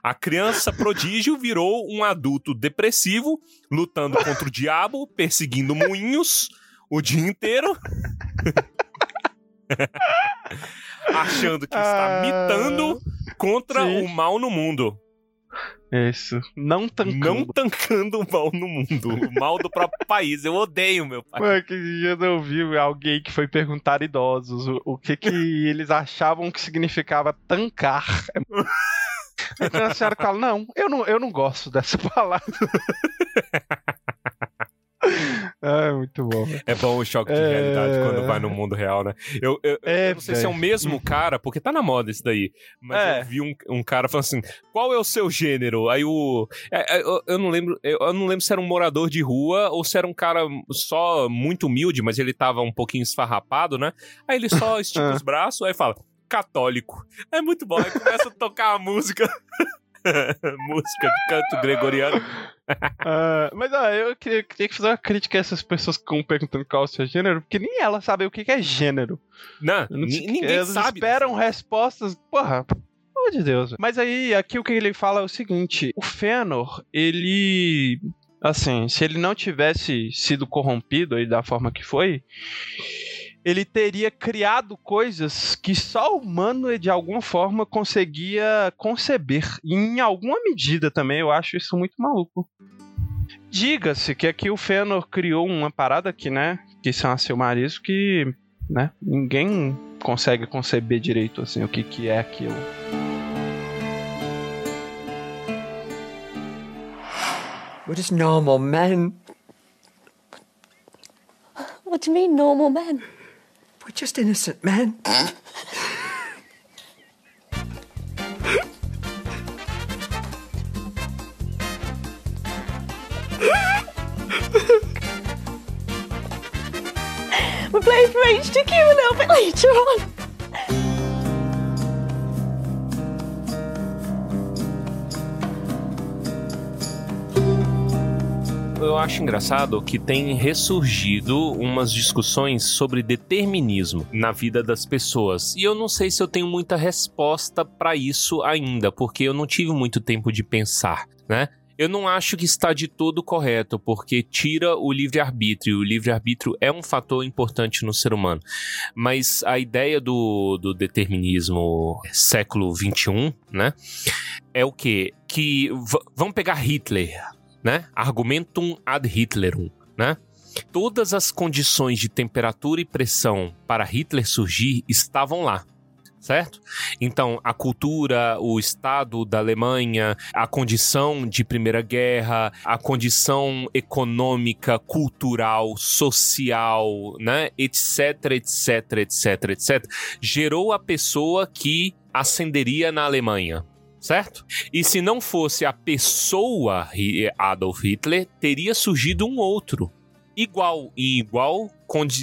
A criança prodígio virou um adulto depressivo, lutando contra o diabo, perseguindo moinhos o dia inteiro. Achando que está Ah, mitando contra sim. o mal no mundo. Isso. Não tancando. Não tancando o mal no mundo. O mal do próprio país. Eu odeio meu país. Mano, que dia eu ouvi alguém que foi perguntar idosos o, o que que eles achavam que significava tancar. Então a senhora fala, não, eu não, eu não gosto dessa palavra. ah, muito bom. velho. É bom o choque de É. realidade quando vai no mundo real, né? Eu, eu, É, eu não sei se é o mesmo cara, porque tá na moda isso daí. Mas É. eu vi um, um cara falando assim: qual é o seu gênero? Aí o. é, é, eu, eu não lembro. Eu, eu não lembro se era um morador de rua ou se era um cara só muito humilde, mas ele tava um pouquinho esfarrapado, né? Aí ele só estica Ah. os braços, aí fala. Católico. É muito bom. Aí começa a tocar a música. música de canto gregoriano. Ah, mas ó, eu queria, queria fazer uma crítica a essas pessoas que ficam perguntando qual é o seu gênero, porque nem elas sabem o que que é gênero. Não, não ninguém elas sabe. esperam respostas. Porra, pelo amor de Deus. Mas aí, aqui o que ele fala é o seguinte: o Fëanor, ele. Assim, se ele não tivesse sido corrompido aí da forma que foi, ele teria criado coisas que só o humano de alguma forma conseguia conceber. E em alguma medida também eu acho isso muito maluco. Diga-se que aqui o Fëanor criou uma parada aqui, né? Que são a Silmarils que né? Ninguém consegue conceber direito assim o que, que é aquilo. We're just normal men. What do you mean, normal men? We're just innocent men. We're playing for HTQ a little bit later on. Acho engraçado que tem ressurgido umas discussões sobre determinismo na vida das pessoas. E eu não sei se eu tenho muita resposta pra isso ainda, porque eu não tive muito tempo de pensar, né? Eu não acho que está de todo correto, porque tira o livre-arbítrio. O livre-arbítrio é um fator importante no ser humano. Mas a ideia do, do determinismo século XXI, né? É o quê? Que vamos pegar Hitler, né? Argumentum ad Hitlerum, né? Todas as condições de temperatura e pressão para Hitler surgir estavam lá, certo? Então, a cultura, o estado da Alemanha, a condição de Primeira Guerra, a condição econômica, cultural, social, né? etc, etc, etc, etc, gerou a pessoa que ascenderia na Alemanha. Certo? E se não fosse a pessoa Adolf Hitler, teria surgido um outro igual, em igual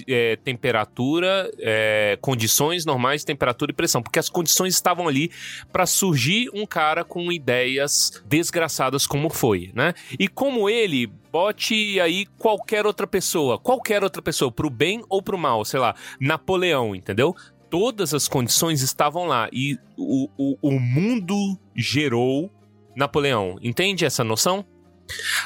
é, temperatura, é, condições normais, temperatura e pressão, porque as condições estavam ali para surgir um cara com ideias desgraçadas como foi, né? E como ele, bote aí qualquer outra pessoa, qualquer outra pessoa, pro bem ou pro mal, sei lá, Napoleão, entendeu? Todas as condições estavam lá e o, o, o mundo gerou Napoleão. Entende essa noção?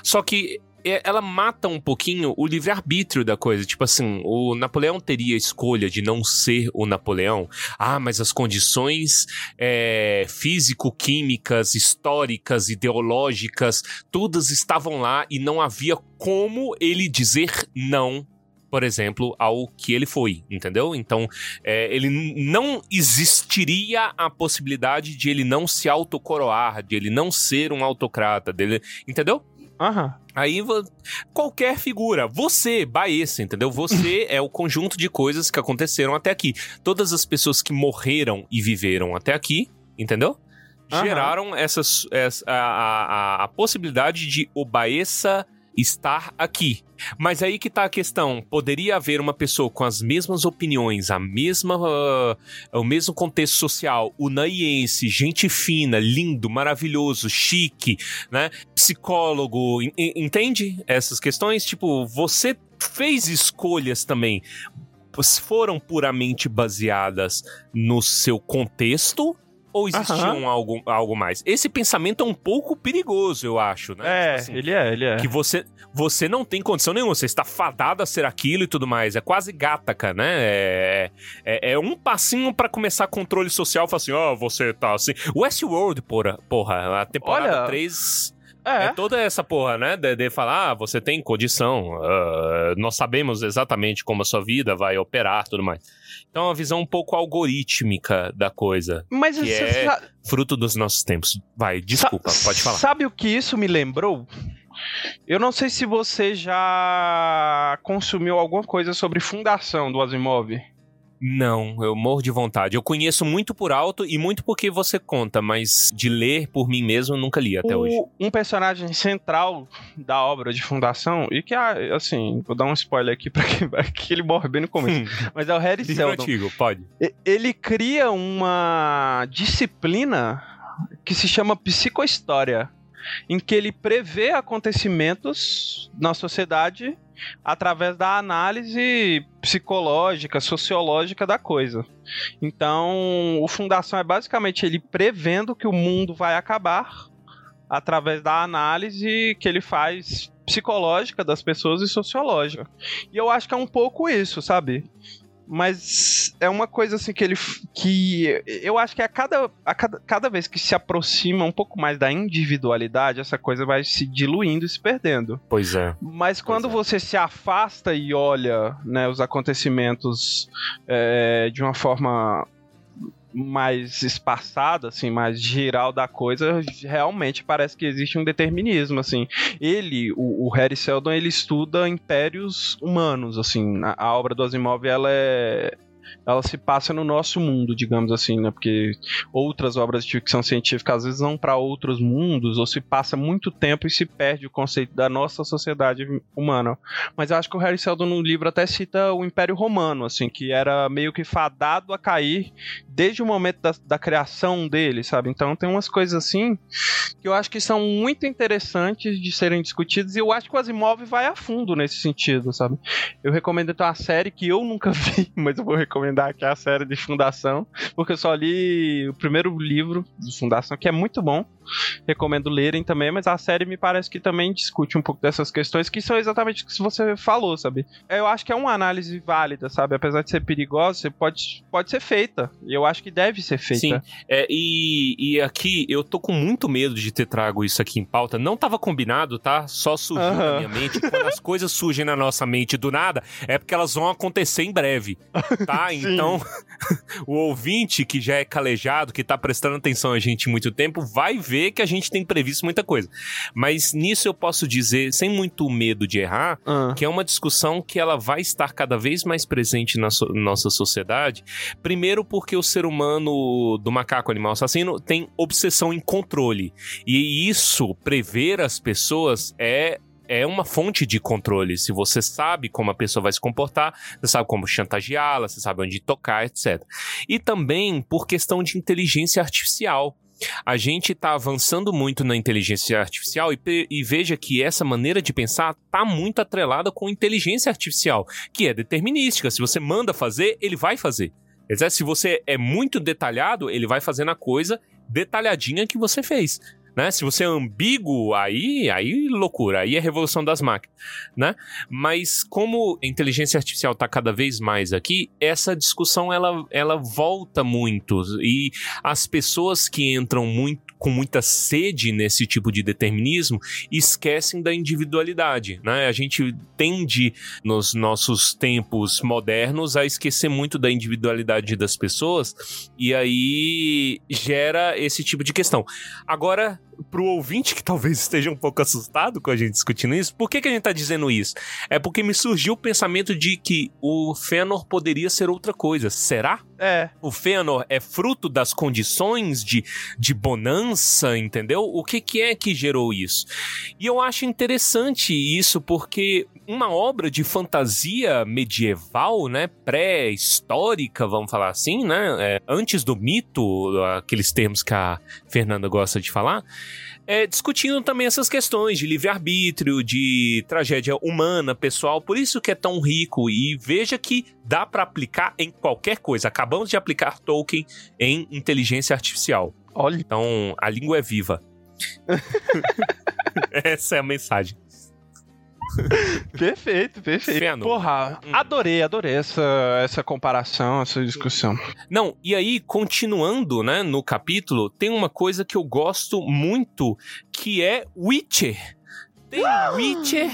Só que é, ela mata um pouquinho o livre-arbítrio da coisa. Tipo assim, o Napoleão teria a escolha de não ser o Napoleão. Ah, mas as condições é, físico-químicas, históricas, ideológicas, todas estavam lá e não havia como ele dizer não por exemplo, ao que ele foi, entendeu? Então, é, ele não existiria a possibilidade de ele não se autocoroar, de ele não ser um autocrata, dele, entendeu? Aham. Aí qualquer figura, você, Baessa, entendeu? Você é o conjunto de coisas que aconteceram até aqui. Todas as pessoas que morreram e viveram até aqui, entendeu? Geraram essas, essa, a, a, a possibilidade de o Baessa estar aqui. Mas aí que tá a questão. Poderia haver uma pessoa com as mesmas opiniões, a mesma, uh, o mesmo contexto social, unaiense, gente fina, lindo, maravilhoso, chique, né? Psicólogo, entende essas questões? Tipo, você fez escolhas também foram puramente baseadas no seu contexto ou existia um algo, algo mais? Esse pensamento é um pouco perigoso, eu acho, né? É, tipo assim, ele é, ele é. Que você, você não tem condição nenhuma, você está fadado a ser aquilo e tudo mais. É quase gataca, né? É, é, é um passinho para começar controle social, falar assim, ó, oh, você tá assim. Westworld, porra, porra, a temporada Olha... 3 é. é toda essa porra, né? De, de falar, ah, você tem condição, uh, nós sabemos exatamente como a sua vida vai operar tudo mais. Então, é uma visão um pouco algorítmica da coisa. Mas que é fruto dos nossos tempos. Vai, desculpa, sa pode falar. Sabe o que isso me lembrou? Eu não sei se você já consumiu alguma coisa sobre fundação do Asimov. Não, eu morro de vontade. Eu conheço muito por alto e muito porque você conta, mas de ler por mim mesmo eu nunca li até o, hoje. Um personagem central da obra de fundação, e que, ah, assim, vou dar um spoiler aqui pra quem vai, que ele morre bem no começo, hum. mas é o Harry Seldon. antigo, pode. Ele cria uma disciplina que se chama psicohistória, em que ele prevê acontecimentos na sociedade através da análise psicológica, sociológica da coisa. Então, o Fundação é basicamente ele prevendo que o mundo vai acabar através da análise que ele faz psicológica das pessoas e sociológica. E eu acho que é um pouco isso, sabe? Mas é uma coisa assim que ele que eu acho que a cada, a cada, cada vez que se aproxima um pouco mais da individualidade, essa coisa vai se diluindo e se perdendo. Pois é. Mas quando é. você se afasta e olha né, os acontecimentos é, de uma forma mais espaçada, assim, mais geral da coisa, realmente parece que existe um determinismo, assim. Ele, o, o Harry Seldon, ele estuda impérios humanos, assim. A, a obra do Asimov, ela é ela se passa no nosso mundo, digamos assim, né? Porque outras obras de ficção científica às vezes vão para outros mundos ou se passa muito tempo e se perde o conceito da nossa sociedade humana. Mas eu acho que o Harry Seldon no livro até cita o Império Romano, assim, que era meio que fadado a cair desde o momento da, da criação dele, sabe? Então tem umas coisas assim que eu acho que são muito interessantes de serem discutidas e eu acho que o Asimov vai a fundo nesse sentido, sabe? Eu recomendo então a série que eu nunca vi, mas eu vou recomendar recomendar aqui a série de Fundação, porque eu só li o primeiro livro de Fundação, que é muito bom. Recomendo lerem também, mas a série me parece que também discute um pouco dessas questões que são exatamente o que você falou, sabe? Eu acho que é uma análise válida, sabe? Apesar de ser perigosa, pode, pode ser feita. E eu acho que deve ser feita. Sim. É, e, e aqui eu tô com muito medo de ter trago isso aqui em pauta. Não tava combinado, tá? Só surgiu uhum. na minha mente. Quando as coisas surgem na nossa mente do nada, é porque elas vão acontecer em breve, tá? Então, o ouvinte que já é calejado, que tá prestando atenção a gente muito tempo, vai ver que a gente tem previsto muita coisa. Mas nisso eu posso dizer, sem muito medo de errar, Ah, que é uma discussão que ela vai estar cada vez mais presente na so- nossa sociedade. Primeiro porque o ser humano do macaco animal assassino tem obsessão em controle. E isso, prever as pessoas, é é uma fonte de controle. Se você sabe como a pessoa vai se comportar, você sabe como chantageá-la, você sabe onde tocar, etc. E também por questão de inteligência artificial. A gente está avançando muito na inteligência artificial e, e veja que essa maneira de pensar está muito atrelada com inteligência artificial, que é determinística. Se você manda fazer, ele vai fazer. Quer dizer, se você é muito detalhado, ele vai fazendo a coisa detalhadinha que você fez. Né? Se você é ambíguo, aí, aí loucura, aí é revolução das máquinas, né? Mas como a inteligência artificial está cada vez mais aqui, essa discussão ela, ela volta muito e as pessoas que entram muito com muita sede nesse tipo de determinismo esquecem da individualidade, né? A gente tende nos nossos tempos modernos a esquecer muito da individualidade das pessoas e aí gera esse tipo de questão. Agora, pro ouvinte que talvez esteja um pouco assustado com a gente discutindo isso, por que, que a gente tá dizendo isso? É porque me surgiu o pensamento de que o Fëanor poderia ser outra coisa. Será? é, O Fëanor é fruto das condições de, de bonança, entendeu? O que, que é que gerou isso? E eu acho interessante isso porque uma obra de fantasia medieval, né, pré-histórica, vamos falar assim, né, é, antes do mito, aqueles termos que a Fernanda gosta de falar, é, discutindo também essas questões de livre-arbítrio, de tragédia humana, pessoal, por isso que é tão rico e veja que dá pra aplicar em qualquer coisa. Acabamos de aplicar Tolkien em inteligência artificial. olha, Então, a língua é viva. Essa é a mensagem. perfeito, perfeito. Fëanor. Porra, Hum. adorei, adorei essa, essa comparação, essa discussão. Não, e aí, continuando, né, no capítulo, tem uma coisa que eu gosto muito, que é Witcher. Tem Witcher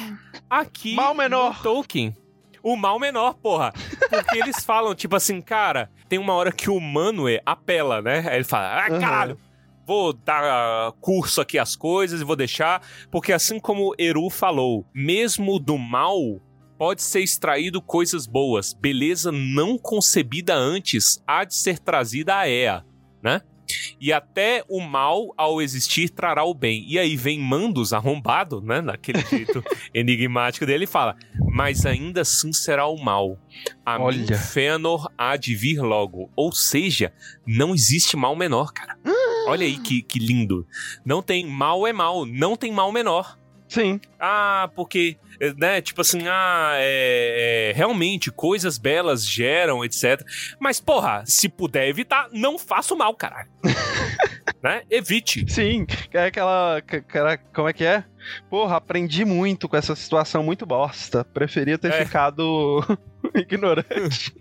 aqui Mal menor. no Tolkien. O mal menor, porra. Porque eles falam, tipo assim, cara, tem uma hora que o Manwë apela, né? Aí ele fala, ah, caralho, vou dar curso aqui às coisas e vou deixar. Porque assim como Eru falou, mesmo do mal pode ser extraído coisas boas. Beleza não concebida antes há de ser trazida a Ea, né? E até o mal, ao existir, trará o bem. E aí vem Mandos arrombado, né? Naquele jeito enigmático dele, e fala: Mas ainda assim será o mal. A mim, Olha. Fëanor há de vir logo. Ou seja, não existe mal menor, cara. Olha aí que, que lindo. Não tem mal é mal, não tem mal menor. Sim, Ah, porque, né, tipo assim, ah, é, é, realmente coisas belas geram, etc. Mas, porra, se puder evitar, não faça o mal, caralho. né? Evite. sim. É aquela, aquela. Como é que é? Porra, aprendi muito com essa situação muito bosta. Preferia ter É. ficado ignorante.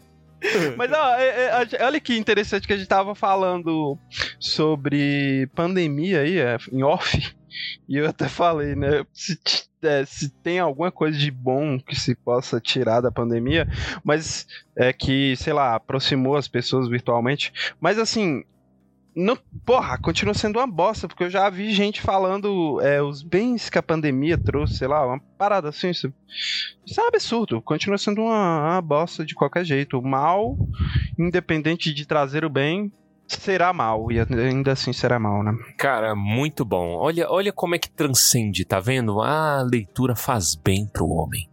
Mas ó, é- é- olha que interessante que a gente tava falando sobre pandemia aí, é, em off. E eu até falei, né? Se, é, se tem alguma coisa de bom que se possa tirar da pandemia, mas é que, sei lá, aproximou as pessoas virtualmente. Mas assim, não, porra, continua sendo uma bosta, porque eu já vi gente falando é, os bens que a pandemia trouxe, sei lá, uma parada assim. Isso, isso é um absurdo, continua sendo uma, uma bosta de qualquer jeito. O mal, independente de trazer o bem, será mal, e ainda assim será mal, né? Cara, muito bom. Olha, olha como é que transcende, tá vendo? A leitura faz bem pro homem.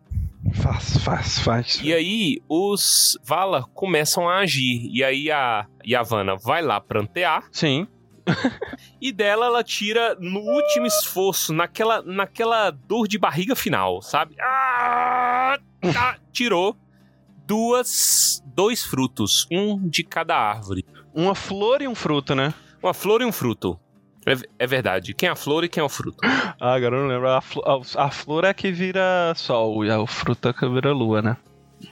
Faz, faz, faz. E aí, os Valar começam a agir. E aí, a Yavanna vai lá prantear. Sim. E dela ela tira no último esforço, naquela, naquela dor de barriga final, sabe? Ah, tá, tirou duas, dois frutos, um de cada árvore. Uma flor e um fruto, né? Uma flor e um fruto. É, é verdade. Quem é a flor e quem é o fruto? Ah, agora eu não lembro. A, flo- a- a flor é que vira sol e o fruto é que vira lua, né?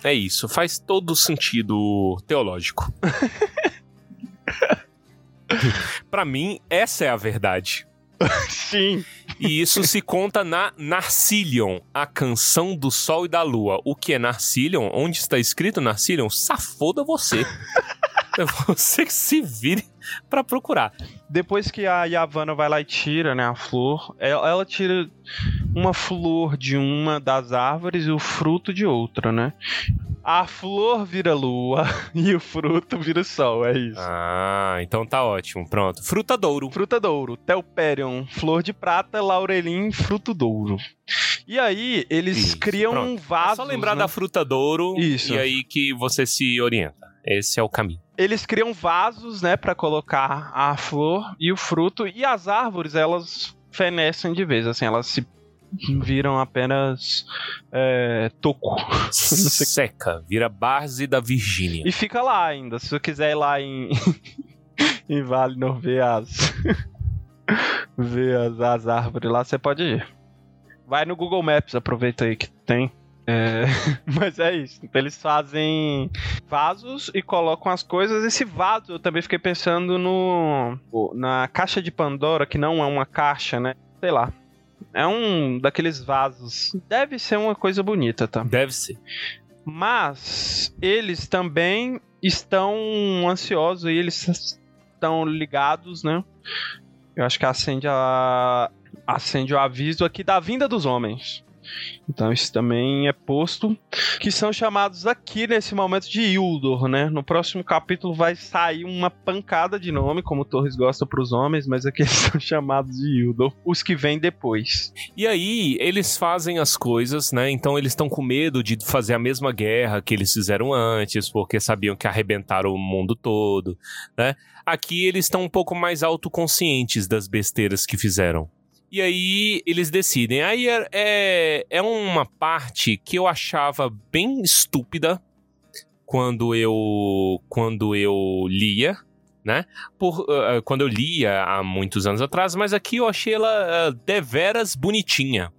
É isso, faz todo sentido teológico. Pra mim, essa é a verdade. Sim. E isso se conta na Narcilion, a canção do sol e da lua. O que é Narcilion? Onde está escrito Narcilion? Safoda você. É você que se vire. pra procurar. Depois que a Yavanna vai lá e tira, né, a flor, ela, ela tira uma flor de uma das árvores e o fruto de outra, né? A flor vira lua e o fruto vira sol, é isso. Ah, então tá ótimo. Pronto. Fruta douro. Fruta douro, Telperion, flor de prata, laurelim, fruto douro. E aí, eles Isso, criam pronto. um É vaso. só lembrar da fruta douro Isso. e aí que você se orienta. Esse é o caminho. Eles criam vasos, né, para colocar a flor e o fruto. E as árvores, elas fenecem de vez, assim, elas se viram apenas é, toco. Seca, vira base da Virgínia. E fica lá ainda. Se você quiser ir lá em, em Valinor ver as. ver as, as árvores lá, você pode ir. Vai no Google Maps, aproveita aí que tem. É, mas é isso. Então eles fazem vasos e colocam as coisas. Esse vaso eu também fiquei pensando no na caixa de Pandora, que não é uma caixa, né? Sei lá. É um daqueles vasos. Deve ser uma coisa bonita, tá? Deve ser. Mas eles também estão ansiosos e eles estão ligados, né? Eu acho que acende a acende o aviso aqui da vinda dos homens. Então isso também é posto, que são chamados aqui nesse momento de Ildor, né? No próximo capítulo vai sair uma pancada de nome, como Torres gosta pros homens, mas aqui eles são chamados de Ildor, os que vêm depois. E aí, eles fazem as coisas, né? Então eles estão com medo de fazer a mesma guerra que eles fizeram antes, porque sabiam que arrebentaram o mundo todo, né? Aqui eles estão um pouco mais autoconscientes das besteiras que fizeram. E aí eles decidem. Aí é, é, é uma parte que eu achava bem estúpida quando eu quando eu lia, né? Por, uh, quando eu lia há muitos anos atrás, mas aqui eu achei ela uh, deveras bonitinha.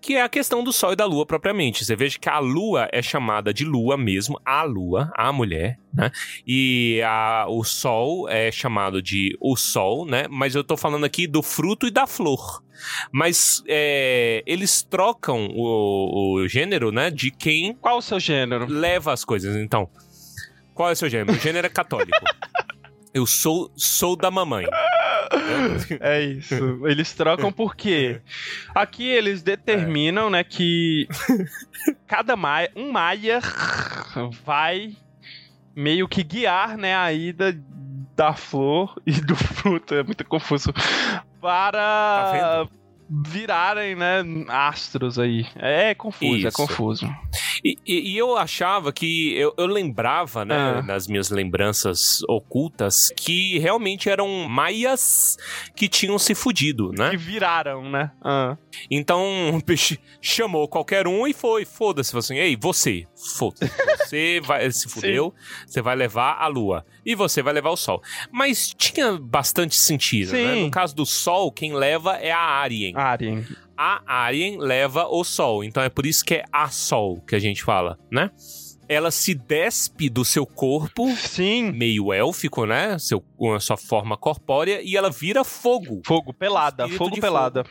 Que é a questão do Sol e da Lua propriamente. Você veja que a Lua é chamada de Lua mesmo, a Lua, a mulher, né? E a, o Sol é chamado de o Sol, né? Mas eu tô falando aqui do fruto e da flor. Mas é, eles trocam o, o gênero, né? De quem Qual o seu gênero? leva as coisas. Então, qual é o seu gênero? O gênero é católico. Eu sou, sou da mamãe. É isso. Eles trocam porque aqui eles determinam, né, que cada maia, um maia vai meio que guiar, né, a ida da flor e do fruto, é muito confuso, para Tá virarem, né, astros aí. É confuso, é Isso. confuso. E, e- e eu achava que. Eu, eu lembrava, né, Ah. nas minhas lembranças ocultas, que realmente eram maias que tinham se fudido, Que né? viraram, né? Ah. Então, o peixe chamou qualquer um e foi. Foda-se. Falou assim: ei, você, foda-se. Você vai, se fudeu, você vai levar a lua. E você vai levar o sol. Mas tinha bastante sentido, né? Sim. No caso do sol, quem leva é a Arien. Arien. A Arien leva o sol. Então é por isso que é a sol que a gente fala, né? Ela se despe do seu corpo, Sim. meio élfico, né? Seu, com a sua forma corpórea, e ela vira fogo. Fogo pelada, fogo pelada.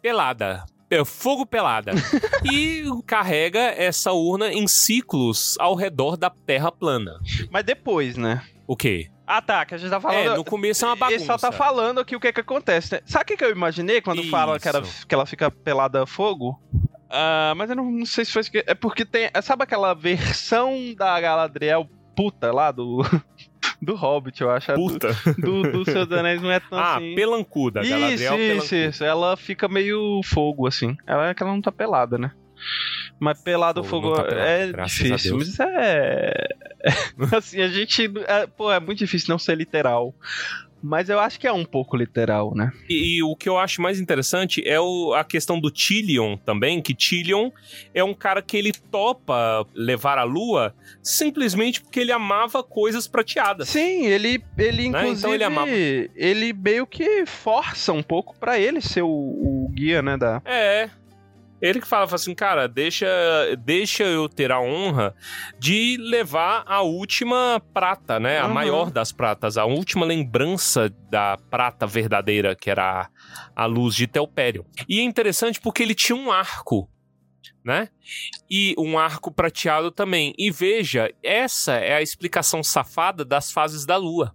Pelada. É, fogo pelada. e carrega essa urna em ciclos ao redor da Terra plana. Mas depois, né? O quê? Ah, tá, que a gente tá falando. É, no começo é uma bagunça. Ele só tá falando aqui o que é que acontece, né? Sabe o que, que eu imaginei quando fala que, era, Isso. que ela fica pelada a fogo? Ah, mas eu não, não sei se foi. isso que- É porque tem. Sabe aquela versão da Galadriel puta lá do. Do Hobbit, eu acho. Do- Puta. Do, do Senhor dos Anéis não é tão Ah, assim. pelancuda. Isso, Galadriel isso, pelancuda. isso. Ela fica meio fogo, assim. Ela é que ela não tá pelada, né? Mas pelado Fogo fogo, tá pelado, é difícil. Mas é. assim, a gente. é, pô, é muito difícil não ser literal. Mas eu acho que é um pouco literal, né? E, e o que eu acho mais interessante é o- a questão do Tillion também, que Tillion é um cara que ele topa levar a lua simplesmente porque ele amava coisas prateadas. Sim, ele, ele Né? inclusive. Então ele amava. ele meio que força um pouco pra ele ser o, o guia, né? Da... É. Ele que fala, fala assim, cara, deixa, deixa eu ter a honra de levar a última prata, né? A Uhum. maior das pratas, a última lembrança da prata verdadeira, que era a, a luz de Telpério. E é interessante porque ele tinha um arco né? E um arco prateado também. E veja, essa é a explicação safada das fases da lua.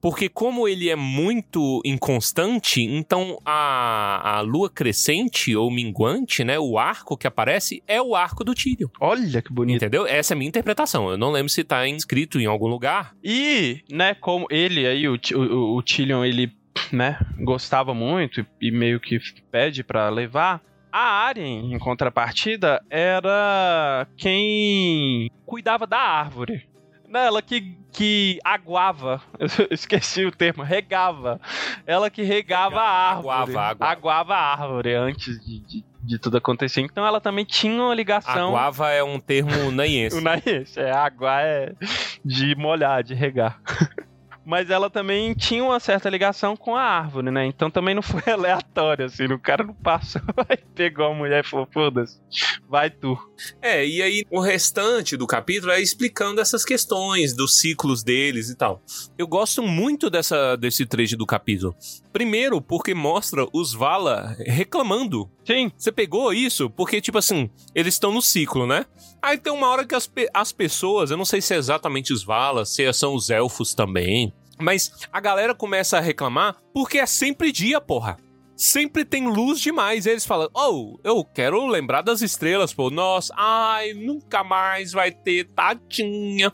Porque como ele é muito inconstante, então a, a lua crescente ou minguante, né, o arco que aparece é o arco do Tyrion. Olha que bonito. Entendeu? Essa é a minha interpretação. Eu não lembro se tá inscrito em algum lugar. E, né, como ele aí, o, o, o Tyrion, ele, né, gostava muito e, e meio que pede pra levar. A Aryen, em contrapartida, era quem cuidava da árvore. Ela que, que aguava, eu esqueci o termo, regava. Ela que regava a árvore. Aguava, aguava. Aguava a árvore antes de, de, de tudo acontecer. Então ela também tinha uma ligação. Aguava é um termo naiense. O nariz, é água é de molhar, de regar. Mas ela também tinha uma certa ligação com a árvore, né? Então também não foi aleatório, assim. O cara não passou e pegou a mulher e falou: foda-se, vai tu. É, e aí o restante do capítulo é explicando essas questões dos ciclos deles e tal. Eu gosto muito dessa, desse trecho do capítulo. Primeiro, porque mostra os Vala reclamando. Sim, Você pegou isso? Porque, tipo assim, eles estão no ciclo, né? Aí tem uma hora que as, pe- as pessoas, eu não sei se é exatamente os Valas, se são os elfos também, mas a galera começa a reclamar porque é sempre dia, porra. Sempre tem luz demais. E eles falam: Oh, eu quero lembrar das estrelas, pô. Nossa, ai, nunca mais vai ter tadinha.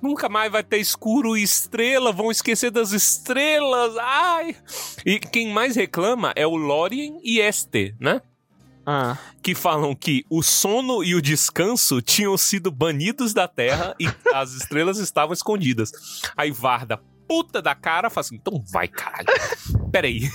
Nunca mais vai ter escuro e estrela. Vão esquecer das estrelas. Ai. E quem mais reclama é o Lórien e Este, né? ah, que falam que o sono e o descanso tinham sido banidos da Terra e as estrelas estavam escondidas. Aí Varda, puta da cara, fala assim: então vai, caralho. Peraí.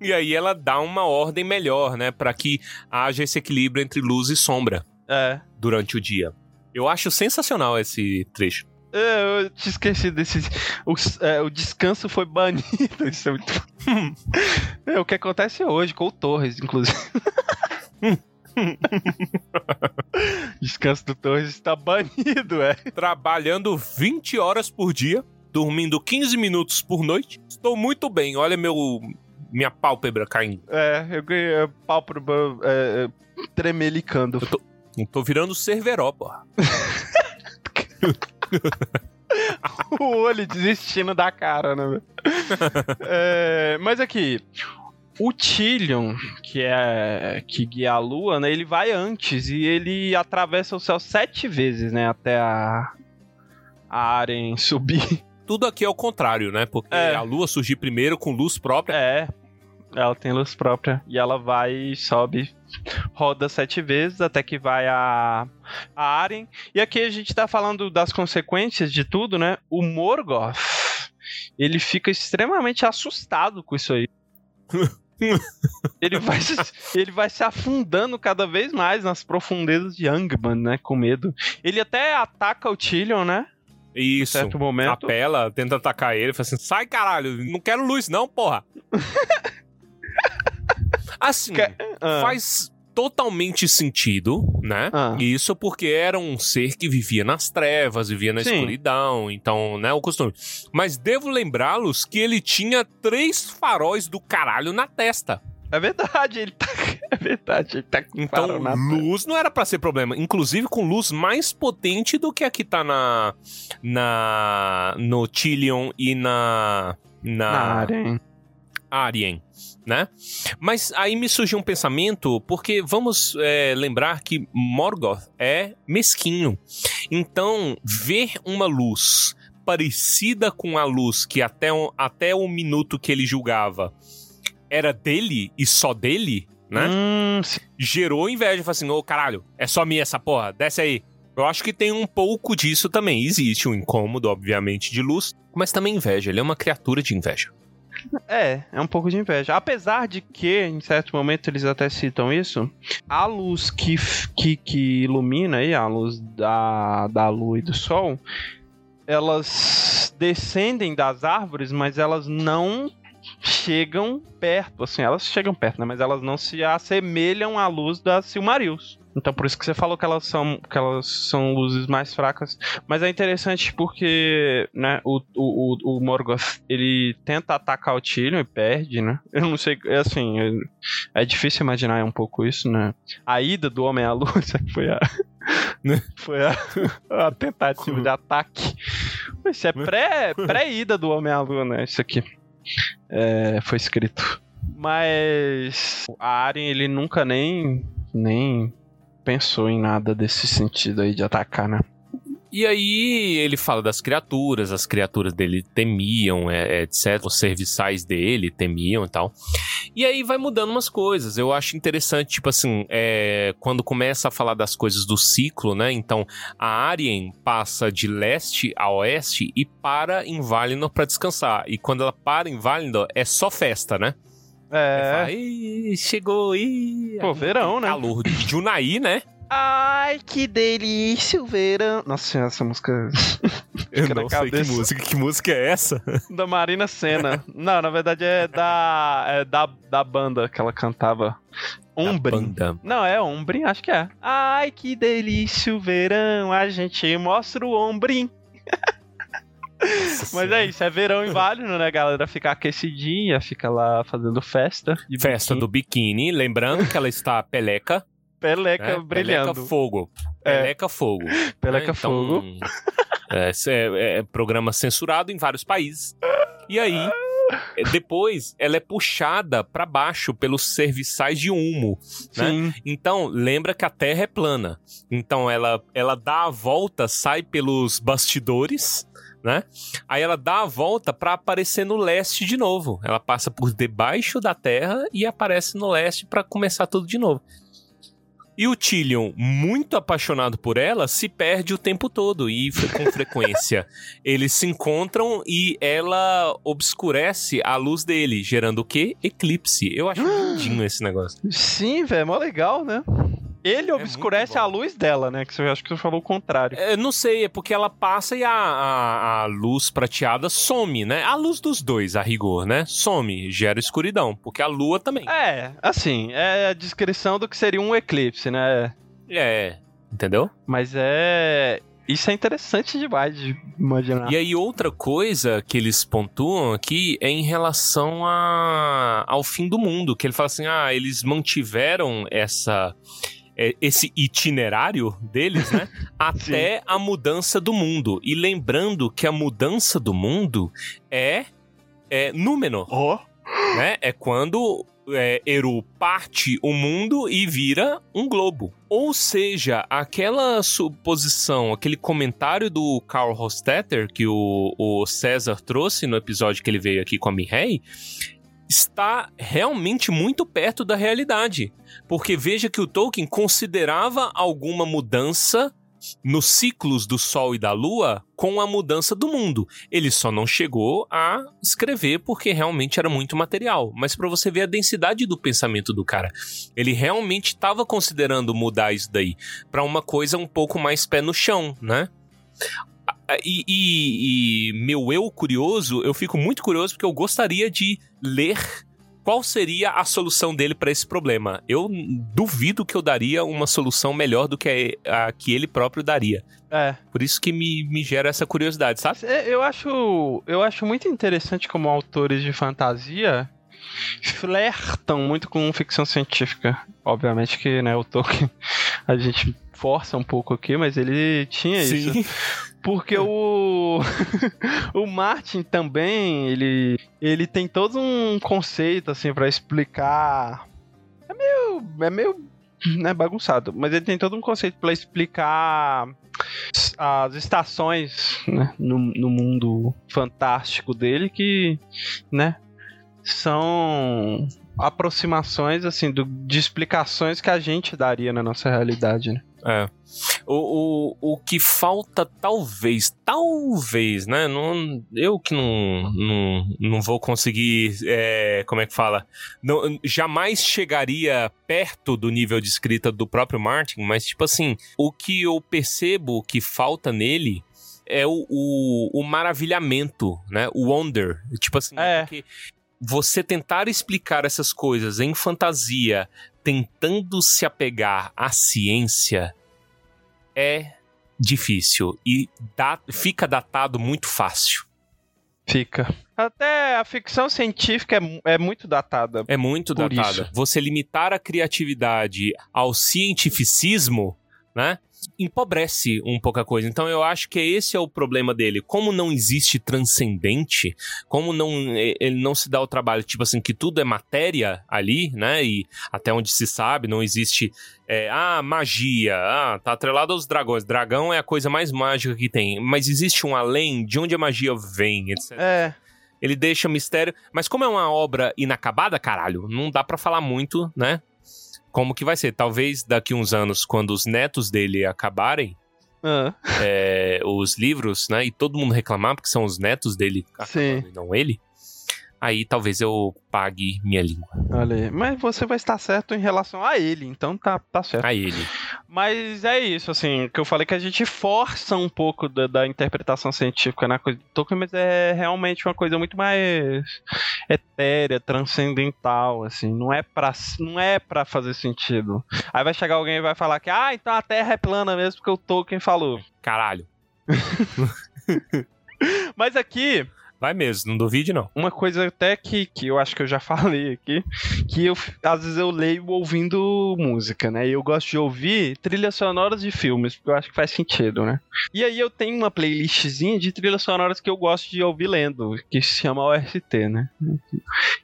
E aí ela dá uma ordem melhor, né? Pra que haja esse equilíbrio entre luz e sombra é. durante o dia. Eu acho sensacional esse trecho. É, Eu te esqueci desse. O, é, o descanso foi banido. Isso é muito. é o que acontece hoje com o Torres, inclusive. descanso do Torres está banido, é. Trabalhando 20 horas por dia, dormindo 15 minutos por noite. Estou muito bem. Olha meu minha pálpebra caindo. É, eu ganhei pálpebra é, é, tremelicando. Não tô virando cerveró, porra. o olho desistindo da cara, né? É, mas aqui, o Tyrion, que é que guia a lua, né? Ele vai antes e ele atravessa o céu sete vezes, né? Até a, a Arem subir. Tudo aqui é o contrário, né? Porque É. a lua surgir primeiro com luz própria. É, ela tem luz própria. E ela vai e sobe, roda sete vezes até que vai a, a Arem. E aqui a gente tá falando das consequências de tudo, né? O Morgoth, ele fica extremamente assustado com isso aí. ele, vai se, ele vai se afundando cada vez mais nas profundezas de Angband, né? Com medo. Ele até ataca o Tyrion, né? Em Isso. certo momento. Apela, tenta atacar ele, fala assim: sai caralho, não quero luz, não, porra. assim, Que- Ah. faz totalmente sentido, né? Ah. Isso porque era um ser que vivia nas trevas, vivia na Sim. escuridão, então, né, o costume. Mas devo lembrá-los que ele tinha três faróis do caralho na testa. É verdade, ele tá. É verdade, ele tá com Então, luz não era pra ser problema. Inclusive com luz mais potente do que a que tá na. na no Tylion e na. na na hein? Arien, né? Mas aí me surgiu um pensamento, porque vamos é, lembrar que Morgoth é mesquinho. Então, ver uma luz parecida com a luz que até, o- até o minuto que ele julgava era dele e só dele, né? Hum, gerou inveja. Falei assim, ô caralho, é só minha essa porra, desce aí. Eu acho que tem um pouco disso também. Existe um incômodo, obviamente, de luz, mas também inveja. Ele é uma criatura de inveja. É, é um pouco de inveja. Apesar de que, em certo momento, eles até citam isso, a luz que, que, que ilumina aí, a luz da, da lua e do sol, elas descendem das árvores, mas elas não chegam perto, assim, elas chegam perto, né? Mas elas não se assemelham à luz das Silmarils. Então por isso que você falou que elas são, que elas são luzes mais fracas. Mas é interessante porque, né, o, o, o Morgoth, ele tenta atacar o Tyrion e perde, né? Eu não sei, é assim, é, é difícil imaginar um pouco isso, né? A ida do Homem à Lua, foi a... foi a, a tentativa de ataque. Isso é pré, pré-ida do Homem à Lua, né? Isso aqui. É, foi escrito. Mas a Arya, ele nunca nem, nem pensou em nada desse sentido aí de atacar, né? E aí ele fala das criaturas, as criaturas dele temiam, é, é, etc. Os serviçais dele temiam e tal. E aí vai mudando umas coisas. Eu acho interessante, tipo assim, é, quando começa a falar das coisas do ciclo, né? Então a Arien passa de leste a oeste e para em Valinor para descansar. E quando ela para em Valinor é só festa, né? É. Fala, chegou, ih, Pô, verão, né? Calor de Junaí, né? Ai, que delícia o verão. Nossa senhora, essa música. Eu não sei que música. Que música é essa? Da Marina Senna. não, na verdade é da. É da, da banda que ela cantava. Umbrim. Não, é Umbrim, acho que é. Ai, que delícia o verão. A gente mostra o Ombrim. Mas é isso, é verão inválido, né? Galera fica aquecidinha, fica lá fazendo festa. Festa biquíni. do biquíni. Lembrando que ela está peleca. Peleca é, brilhando. Peleca fogo. É. Peleca fogo. Peleca então, fogo. É, é, é programa censurado em vários países. E aí, depois ela é puxada para baixo pelos serviçais de humo, né? Então, lembra que a Terra é plana. Então ela ela dá a volta, sai pelos bastidores, né? Aí ela dá a volta para aparecer no leste de novo. Ela passa por debaixo da Terra e aparece no leste para começar tudo de novo. E o Tillion, muito apaixonado por ela, se perde o tempo todo e com frequência. Eles se encontram e ela obscurece a luz dele, gerando o quê? Eclipse. Eu acho lindinho esse negócio. Sim, velho, é mó legal, né? Ele é obscurece a luz dela, né? Que eu acho que você falou o contrário. É, não sei, é porque ela passa e a, a, a, luz prateada some, né? A luz dos dois, a rigor, né? Some, gera escuridão. Porque a lua também. É, assim, é a descrição do que seria um eclipse, né? É, entendeu? Mas é. Isso é interessante demais de imaginar. E aí, outra coisa que eles pontuam aqui é em relação a, ao fim do mundo. Que ele fala assim: ah, eles mantiveram essa é, esse itinerário deles, né? até a mudança do mundo. E lembrando que a mudança do mundo é, é Númenor. Oh. Né? É quando é, Eru parte o mundo e vira um globo. Ou seja, aquela suposição, aquele comentário do Karl Hostetter que o, o César trouxe no episódio que ele veio aqui com a Mihei, está realmente muito perto da realidade. Porque veja que o Tolkien considerava alguma mudança nos ciclos do Sol e da Lua com a mudança do mundo. Ele só não chegou a escrever porque realmente era muito material. Mas para você ver a densidade do pensamento do cara, ele realmente estava considerando mudar isso daí para uma coisa um pouco mais pé no chão, né? E, e, e, meu eu curioso, eu fico muito curioso porque eu gostaria de ler qual seria a solução dele para esse problema. Eu duvido que eu daria uma solução melhor do que a, a que ele próprio daria. É. Por isso que me, me gera essa curiosidade, sabe? Eu acho, eu acho muito interessante como autores de fantasia flertam muito com ficção científica. Obviamente que, né, o Tolkien a gente força um pouco aqui, mas ele tinha Sim. isso. Porque o o Martin também, ele ele tem todo um conceito assim para explicar. É meio é meio né, bagunçado, mas ele tem todo um conceito para explicar as estações né, no, no mundo fantástico dele que, né, são aproximações assim do, de explicações que a gente daria na nossa realidade, né? É. O, o, o que falta, talvez, talvez, né? Não, eu que não, não, não vou conseguir. É, como é que fala? Não, jamais chegaria perto do nível de escrita do próprio Martin, mas, tipo assim, o que eu percebo que falta nele é o, o, o maravilhamento, né? O wonder. Tipo assim, é. porque você tentar explicar essas coisas em fantasia tentando se apegar à ciência é difícil e dá, fica datado muito fácil. Fica. Até a ficção científica é, é muito datada. É muito datada. isso. Você limitar a criatividade ao cientificismo, né? Empobrece um pouco a coisa. Então eu acho que esse é o problema dele. Como não existe transcendente, como não ele não se dá o trabalho, tipo assim, que tudo é matéria ali, né? E até onde se sabe, não existe. é, ah, magia. Ah, tá atrelado aos dragões. Dragão é a coisa mais mágica que tem. Mas existe um além de onde a magia vem, etc. É. Ele deixa mistério. Mas como é uma obra inacabada, caralho, não dá pra falar muito, né? Como que vai ser? Talvez daqui uns anos, quando os netos dele acabarem Ah, é, os livros, né? E todo mundo reclamar porque são os netos dele acabando Sim. e não ele. Aí talvez eu pague minha língua. olha aí. Mas você vai estar certo em relação a ele, então tá, tá certo. A ele. Mas é isso, assim, que eu falei que a gente força um pouco da, da interpretação científica na coisa do Tolkien, mas é realmente uma coisa muito mais etérea, transcendental, assim, não é pra, não é pra fazer sentido. Aí vai chegar alguém e vai falar que, ah, então a Terra é plana mesmo porque o Tolkien falou. Caralho. Mas aqui, Vai mesmo, não duvide não. uma coisa até que, que eu acho que eu já falei aqui, que eu, às vezes eu leio ouvindo música, né? E eu gosto de ouvir trilhas sonoras de filmes, porque eu acho que faz sentido, né? E aí eu tenho uma playlistzinha de trilhas sonoras que eu gosto de ouvir lendo, que se chama OST, né?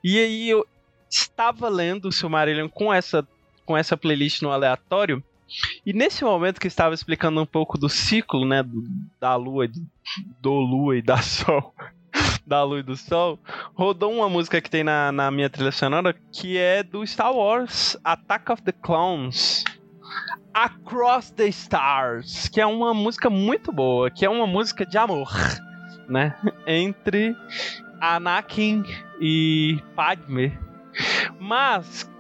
E aí eu estava lendo o Silmarillion com essa, com essa playlist no aleatório, e nesse momento que estava explicando um pouco do ciclo, né, do- da lua, e- do lua e da sol, da lua e do sol, rodou uma música que tem na, na minha trilha sonora que é do Star Wars Attack of the Clones. Across the Stars, que é uma música muito boa, que é uma música de amor, né? Entre Anakin e Padme. Mas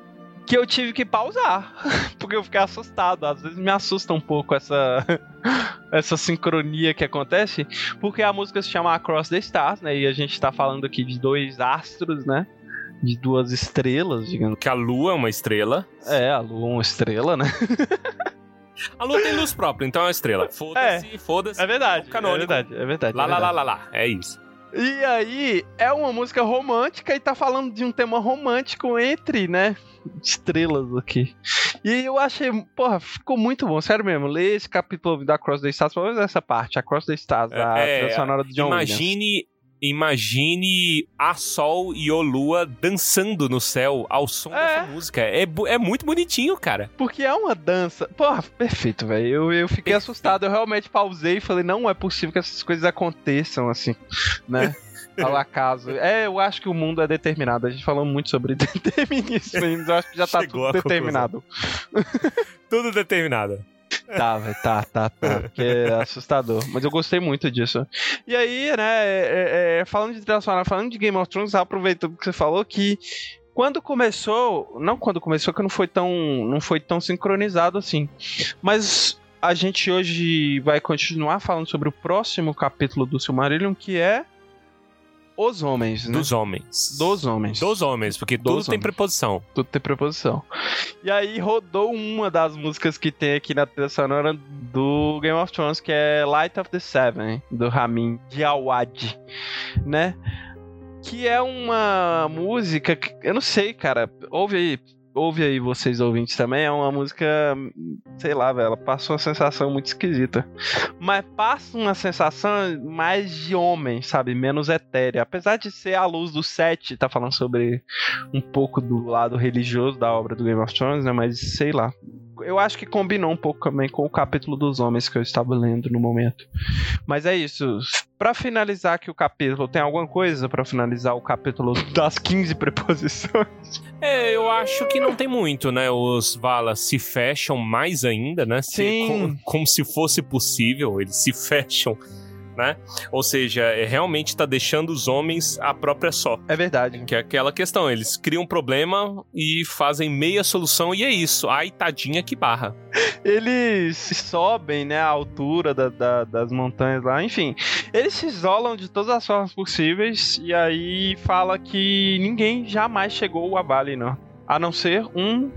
que eu tive que pausar, porque eu fiquei assustado. Às vezes me assusta um pouco essa essa sincronia que acontece, porque a música se chama Across the Stars, né? E a gente tá falando aqui de dois astros, né? De duas estrelas, digamos. Que a lua é uma estrela. É, a lua é uma estrela, né? A lua tem luz própria, então é uma estrela. Foda-se, foda-se. É verdade, é canônico. verdade, é verdade. Lá, é lá, lá, verdade. lá, lá. É isso. E aí, é uma música romântica e tá falando de um tema romântico entre, né? Estrelas aqui. E eu achei, porra, ficou muito bom, sério mesmo. Lê esse capítulo da Cross the Stars, pelo menos essa parte, a Cross the Stars, a É, sonora do John Williams. Imagine, a Sol e o Lua dançando no céu ao som É. dessa música. É, é muito bonitinho, cara. Porque é uma dança. Porra, perfeito, velho. Eu, eu fiquei assustado. Eu realmente pausei e falei, não é possível que essas coisas aconteçam assim, né? Ao acaso. É, eu acho que o mundo é determinado. A gente falou muito sobre determinismo, eu acho que já tá Chegou tudo determinado. Tudo determinado. Tá, velho, tá, tá, tá. Porque é assustador. Mas eu gostei muito disso. E aí, né, é- é- é, falando de sonora, falando de Game of Thrones, aproveitando que você falou que quando começou, não quando começou, que não foi tão, não foi tão sincronizado assim. Mas a gente hoje vai continuar falando sobre o próximo capítulo do Silmarillion, que é os homens, né? Dos homens. Dos homens. Dos homens, porque Dos tudo tem homens. preposição. Tudo tem preposição. E aí rodou uma das músicas que tem aqui na trilha sonora do Game of Thrones, que é Light of the Seven, do Ramin Djawad, né? Que é uma música que, eu não sei, cara, ouve aí, ouve aí vocês ouvintes também, é uma música, sei lá, velho, ela uma sensação muito esquisita. Mas passa uma sensação mais de homem, sabe? Menos etérea. Apesar de ser a luz do set, tá falando sobre um pouco do lado religioso da obra do Game of Thrones, né? Mas sei lá. Eu acho que combinou um pouco também com o capítulo dos homens que eu estava lendo no momento. Mas é isso. Pra finalizar aqui o capítulo, tem alguma coisa pra finalizar o capítulo das 15 preposições? É, eu acho que não tem muito, né? Os Valas se fecham mais ainda, né? Se- Sim. como, como se fosse possível, eles se fecham, né? Ou seja, é, realmente tá deixando os homens a própria só. É verdade. Que é aquela questão, eles criam um problema e fazem meia solução e é isso. Ai, tadinha que barra. Eles sobem, né, a altura da- da- das montanhas lá, enfim. Eles se isolam de todas as formas possíveis e aí fala que ninguém jamais chegou a Vale, não. A não ser um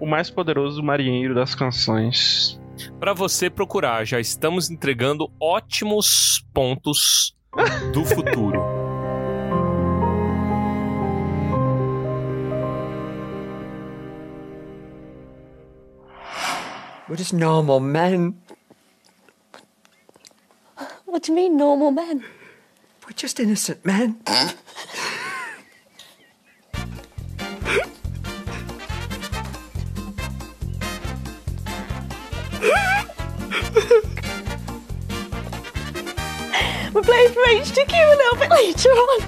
o mais poderoso marinheiro das canções. Pra você procurar, já estamos entregando ótimos pontos do futuro. We're just normal men. What do you mean, normal men? We're just innocent men. We're playing for HDQ a little bit later on.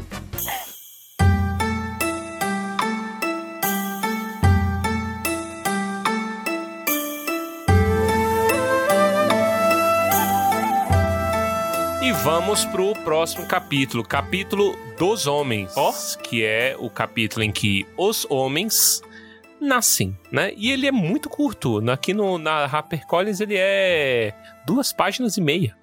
E vamos pro próximo capítulo, capítulo dos homens, que é o capítulo em que os homens nascem, né? E ele é muito curto. Aqui no, na HarperCollins ele é duas páginas e meia.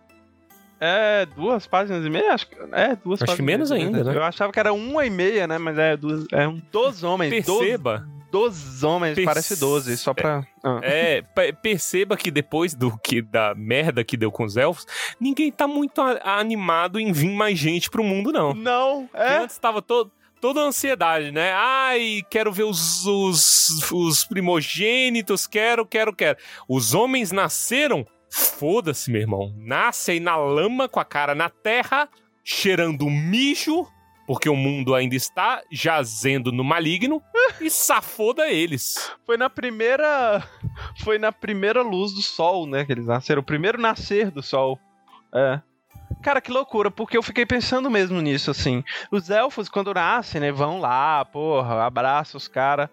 É duas páginas e meia? Acho que, é, duas Acho que menos ainda, né? Eu achava que era uma e meia, né? Mas é, duas, é um dos homens. Perceba, Dos, dos homens, Perce- parece 12, só pra. Ah. é, pe- perceba que depois do que da merda que deu com os elfos, ninguém tá muito animado em vir mais gente pro mundo não. Não, Porque é. Antes tava todo toda a ansiedade, né? Ai, quero ver os, os, os primogênitos, quero, quero, quero. Os homens nasceram, foda-se, meu irmão. Nasce aí na lama, com a cara na terra, cheirando mijo, porque o mundo ainda está jazendo no maligno, e safoda eles. Foi na primeira. Foi na primeira luz do sol, né? Que eles nasceram. O primeiro nascer do sol. É. Cara, que loucura, porque eu fiquei pensando mesmo nisso, assim. Os elfos, quando nascem, né? Vão lá, porra, abraça os caras.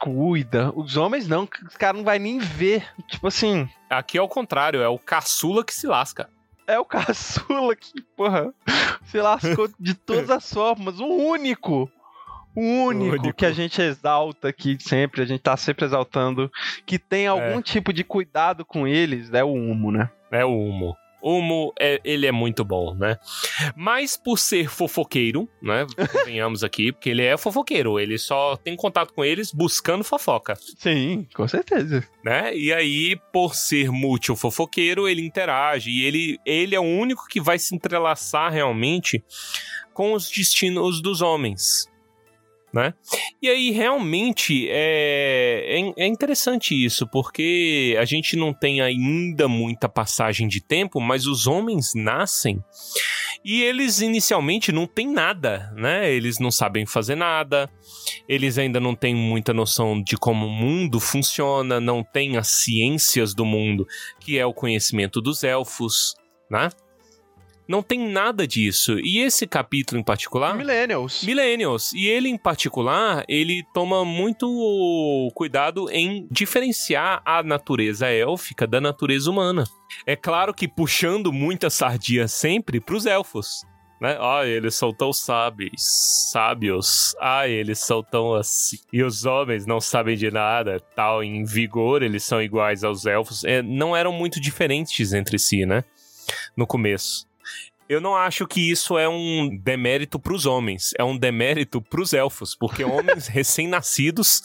Cuida. Os homens não, os caras não vai nem ver. Tipo assim. Aqui é o contrário, é o caçula que se lasca. É o caçula que, porra, se lascou de todas as formas. O único. O único, único. que a gente exalta aqui sempre, a gente tá sempre exaltando, que tem algum tipo de cuidado com eles, é o Humo, né? É o Humo. Humo, é, ele é muito bom, né? Mas por ser fofoqueiro, né? Venhamos aqui, porque ele é fofoqueiro. Ele só tem contato com eles buscando fofoca, Sim, com certeza. né? E aí, por ser mútil fofoqueiro, ele interage. E ele, ele é o único que vai se entrelaçar realmente com os destinos dos homens. Né? E aí, realmente, é, é, é interessante isso, porque a gente não tem ainda muita passagem de tempo, mas os homens nascem e eles inicialmente não têm nada, né? Eles não sabem fazer nada, eles ainda não têm muita noção de como o mundo funciona, não têm as ciências do mundo, que é o conhecimento dos elfos, né? Não tem nada disso. E esse capítulo em particular. Millennials. Millennials. E ele, em particular, ele toma muito cuidado em diferenciar a natureza élfica da natureza humana. É claro que puxando muita sardinha sempre pros elfos. Né? Ah, eles são tão sábios, sábios. Ah, eles são tão assim. E os homens não sabem de nada, tal. Em vigor, eles são iguais aos elfos. É, não eram muito diferentes entre si, né? No começo. Eu não acho que isso é um demérito pros homens, é um demérito pros elfos, porque homens recém-nascidos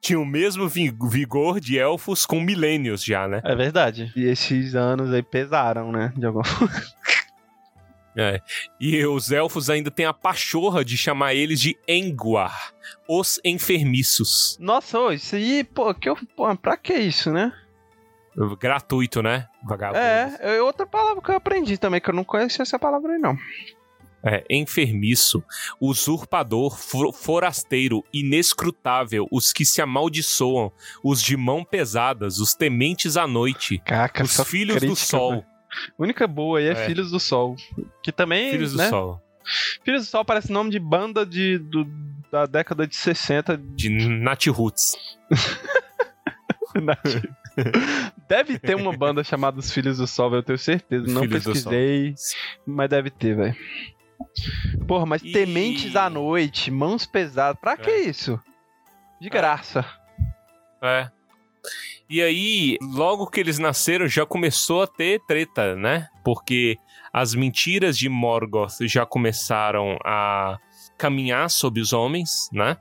tinham o mesmo vi- vigor de elfos com milênios já, né? É verdade. E esses anos aí pesaram, né? De alguma forma. É. E os elfos ainda têm a pachorra de chamar eles de Enguar, os enfermiços. Nossa, isso aí, pô, que eu, pô, pra que isso, né? Gratuito, né? Vagabundo. É, é outra palavra que eu aprendi também, que eu não conhecia essa palavra aí, não. É, enfermiço, usurpador, for- forasteiro, inescrutável, os que se amaldiçoam, os de mão pesadas, os tementes à noite, Caraca, os filhos do crítica, sol. velho. A única boa aí é, É. Filhos do Sol. Que também. Filhos do né? sol. Filhos do Sol parece nome de banda de, do- da década de 60. De Nat Roots. deve ter uma banda chamada Os Filhos do Sol, eu tenho certeza. Os Não Filhos pesquisei, mas deve ter, velho. Porra, mas E- Tementes à Noite, Mãos Pesadas, pra que isso? De graça. É. E aí, logo que eles nasceram, já começou a ter treta, né? Porque as mentiras de Morgoth já começaram a caminhar sobre os homens, né?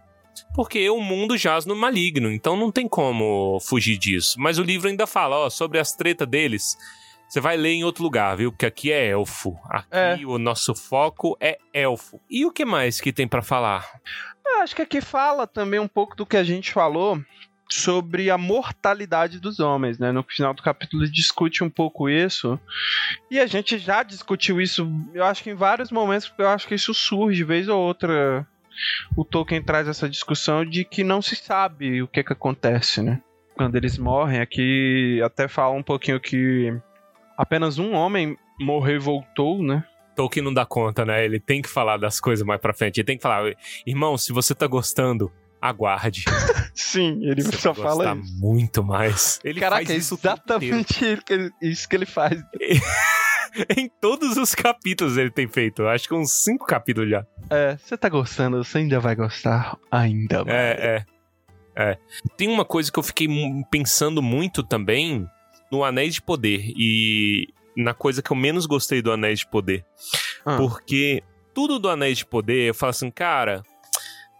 Porque o mundo jaz no maligno, então não tem como fugir disso. Mas o livro ainda fala, ó, sobre as tretas deles. Você vai ler em outro lugar, viu? Porque aqui é elfo. Aqui É. o nosso foco é elfo. E o que mais que tem pra falar? Eu acho que aqui fala também um pouco do que a gente falou sobre a mortalidade dos homens, né? No final do capítulo ele discute um pouco isso. E a gente já discutiu isso, eu acho que em vários momentos, porque eu acho que isso surge vez ou outra. O Tolkien traz essa discussão de que não se sabe o que que acontece, né? Quando eles morrem, aqui até fala um pouquinho que apenas um homem morreu e voltou, né? Tolkien não dá conta, né? Ele tem que falar das coisas mais pra frente. Ele tem que falar, irmão, se você tá gostando, aguarde. Sim, ele Você só vai fala gostar isso. muito mais. Ele Caraca, faz é isso inteiro. exatamente isso que ele faz. em todos os capítulos ele tem feito. Acho que uns cinco capítulos já. É, você tá gostando, você ainda vai gostar. Ainda vai. É, é. É. Tem uma coisa que eu fiquei pensando muito também no Anéis de Poder. E na coisa que eu menos gostei do Anéis de Poder. Ah. Porque tudo do Anéis de Poder, eu falo assim, cara.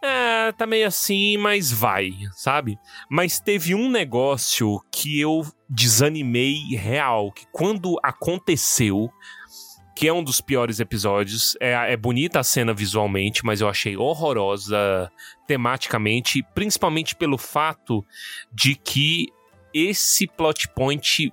É, tá meio assim, mas vai, sabe? Mas teve um negócio que eu desanimei real, que quando aconteceu, que é um dos piores episódios, é, é bonita a cena visualmente, mas eu achei horrorosa tematicamente, principalmente pelo fato de que esse plot point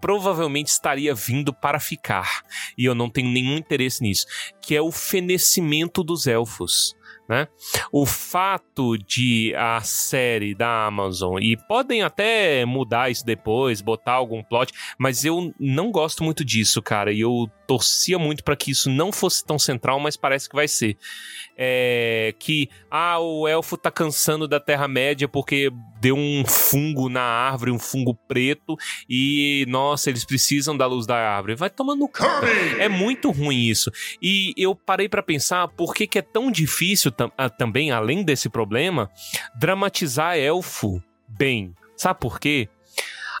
provavelmente estaria vindo para ficar, e eu não tenho nenhum interesse nisso, que é o fenecimento dos elfos. Né? O fato de a série da Amazon, e podem até mudar isso depois, botar algum plot, mas eu não gosto muito disso, cara, e eu torcia muito para que isso não fosse tão central, mas parece que vai ser. É, que, ah, o elfo tá cansando da Terra-média porque deu um fungo na árvore, um fungo preto, e, nossa, eles precisam da luz da árvore. Vai tomando cu. É muito ruim isso. E eu parei pra pensar por que, que é tão difícil ah, também, além desse problema, dramatizar elfo bem. Sabe por quê?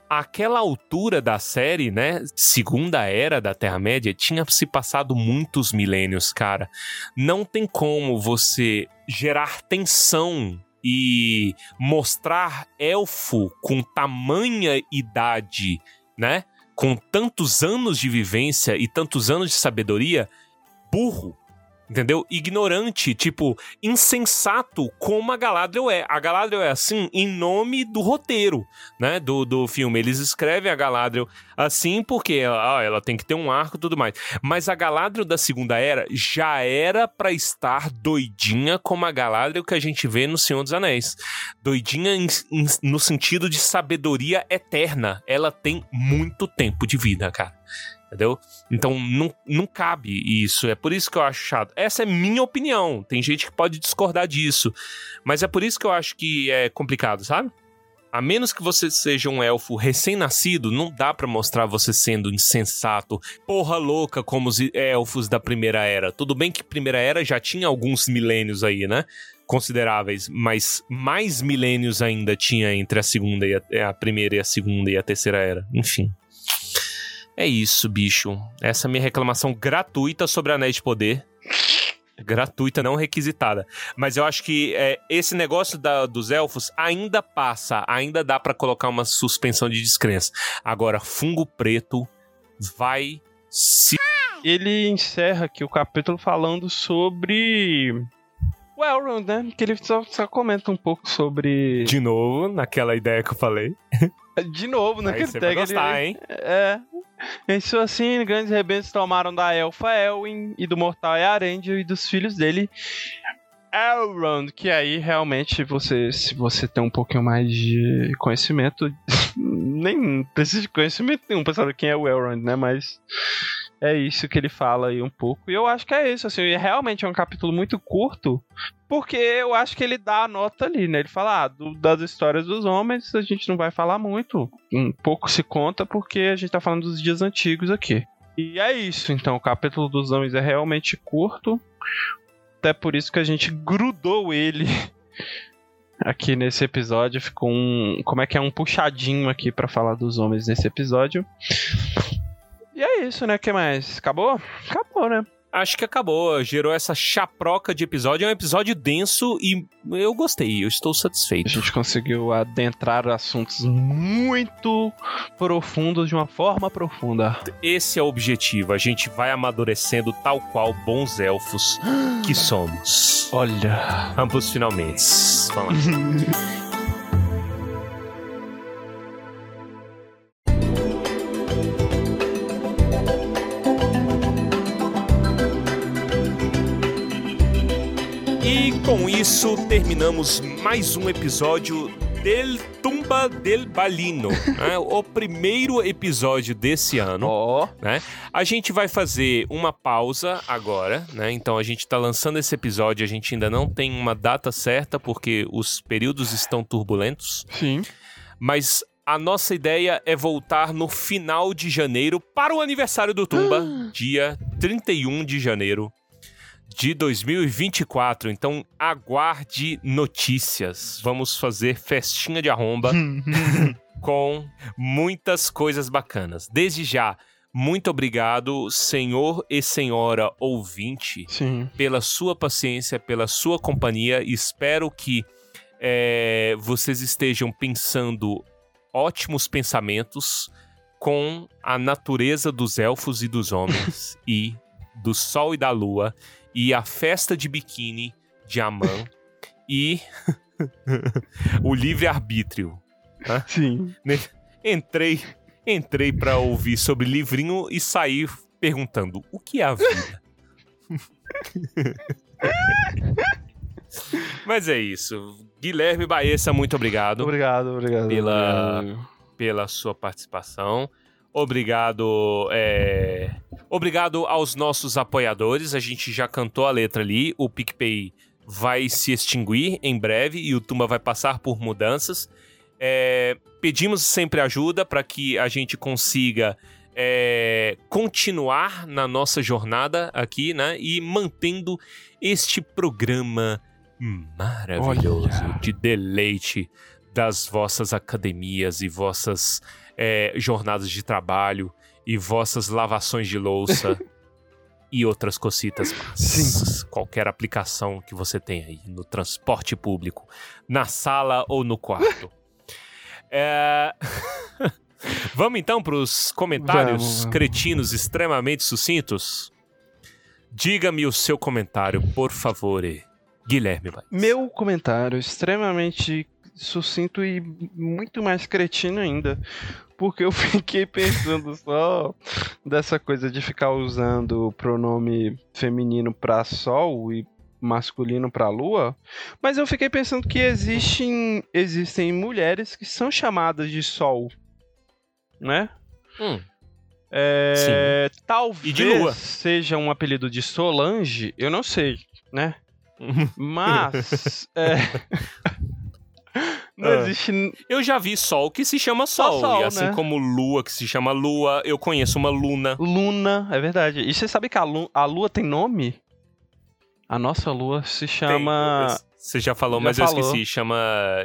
Aquela altura da série, né? Segunda era da Terra-média, tinha se passado muitos milênios, cara. Não tem como você gerar tensão e mostrar elfo com tamanha idade, né? Com tantos anos de vivência e tantos anos de sabedoria, burro. Entendeu? Ignorante, tipo, insensato como a Galadriel é. A Galadriel é assim em nome do roteiro, né? Do, do filme. Eles escrevem a Galadriel assim porque ela, ah, ela tem que ter um arco e tudo mais. Mas a Galadriel da Segunda Era já era pra estar doidinha como a Galadriel que a gente vê no Senhor dos Anéis. Doidinha no sentido de sabedoria eterna. Ela tem muito tempo de vida, cara. Entendeu? Então não, não cabe isso. É por isso que eu acho chato. Essa é minha opinião. Tem gente que pode discordar disso. Mas é por isso que eu acho que é complicado, sabe? A menos que você seja um elfo recém-nascido, não dá pra mostrar você sendo insensato, porra louca como os elfos da Primeira Era. Tudo bem que Primeira Era já tinha alguns milênios aí, né? Consideráveis, mas mais milênios ainda tinha entre a segunda e a, a primeira e a segunda e a terceira era. Enfim. É isso, bicho. Essa é a minha reclamação gratuita sobre Anéis de Poder. Gratuita, não requisitada. Mas eu acho que é, esse negócio da- dos elfos ainda passa, ainda dá pra colocar uma suspensão de descrença. Agora, fungo preto vai se. Ele encerra aqui o capítulo falando sobre o Elrond, né? Que ele só, só comenta um pouco sobre. De novo, naquela ideia que eu falei. De novo, né? Aí Que ele você vai gostar, ele- hein? É. Isso assim, grandes rebentos tomaram da elfa Elwin e do mortal Earendil e dos filhos dele. Elrond, que aí realmente você, se você tem um pouquinho mais de conhecimento, nem precisa de conhecimento nenhum pra saber quem é o Elrond, né? Mas é isso que ele fala aí um pouco. E eu acho que é isso, assim, realmente é um capítulo muito curto, porque eu acho que ele dá a nota ali, né? Ele fala, ah, do- das histórias dos homens a gente não vai falar muito, um pouco se conta porque a gente tá falando dos dias antigos aqui. E é isso, então, o capítulo dos homens é realmente curto, até por isso que a gente grudou ele aqui nesse episódio, ficou um, como é que é, um puxadinho aqui pra falar dos homens nesse episódio. É isso, né? que mais? Acabou? Acabou, né? acho que acabou. Gerou essa chaproca de episódio. É um episódio denso e eu gostei. Eu estou A satisfeito. gente conseguiu adentrar assuntos muito profundos de uma forma profunda. Esse é o objetivo. A gente vai amadurecendo tal qual bons elfos que somos. Olha. Ambos finalmente. Vamos lá. com isso terminamos mais um episódio del Tumba del Balino, né? o primeiro episódio desse ano. Ó. né? A gente vai fazer uma pausa agora, né? Então a gente tá lançando esse episódio, a gente ainda não tem uma data certa porque os períodos estão turbulentos, Sim. mas a nossa ideia é voltar no final de janeiro para o aniversário do Tumba, dia 31 de janeiro de 2024. Então aguarde notícias. Vamos fazer festinha de arromba com muitas coisas bacanas. Desde já, muito obrigado, senhor e senhora ouvinte, Sim. pela sua paciência, pela sua companhia. Espero que é, vocês estejam pensando ótimos pensamentos com a natureza dos elfos e dos homens e do sol e da lua e a festa de biquíni de Amã e o livre-arbítrio. Sim. Entrei, entrei para ouvir sobre livrinho e saí perguntando: o que é a vida? Mas é isso. Guilherme Baessa, muito obrigado Obrigado, obrigado. Pela- obrigado. pela sua participação. Obrigado, é, obrigado aos nossos apoiadores. A gente já cantou a letra ali. O PicPay vai se extinguir em breve e o Tumba vai passar por mudanças. É, pedimos sempre ajuda para que a gente consiga é, continuar na nossa jornada aqui, né? E mantendo este programa maravilhoso Olha. de deleite das vossas academias e vossas é, jornadas de trabalho e vossas lavações de louça e outras cocitas. Sim. Qualquer aplicação que você tenha aí no transporte público, na sala ou no quarto. É... Vamos então para os comentários Vamos, vamos. cretinos extremamente sucintos? Diga-me o seu comentário, por favor, Guilherme. Baez. Meu comentário extremamente sucinto e muito mais cretino ainda. Porque eu fiquei pensando só dessa coisa de ficar usando o pronome feminino pra sol e masculino pra lua. Mas eu fiquei pensando que existem, existem mulheres que são chamadas de sol. Né? Hum, É, talvez seja um apelido de Solange, eu não sei, né? Mas é, não Ah. existe Eu já vi sol que se chama Só sol, sol, e assim né? como lua que se chama lua, eu conheço uma luna. luna, é verdade. E você sabe que a, lu- a lua tem nome? A nossa lua se chama Tem- Você já falou, Já mas eu falou. esqueci. Chama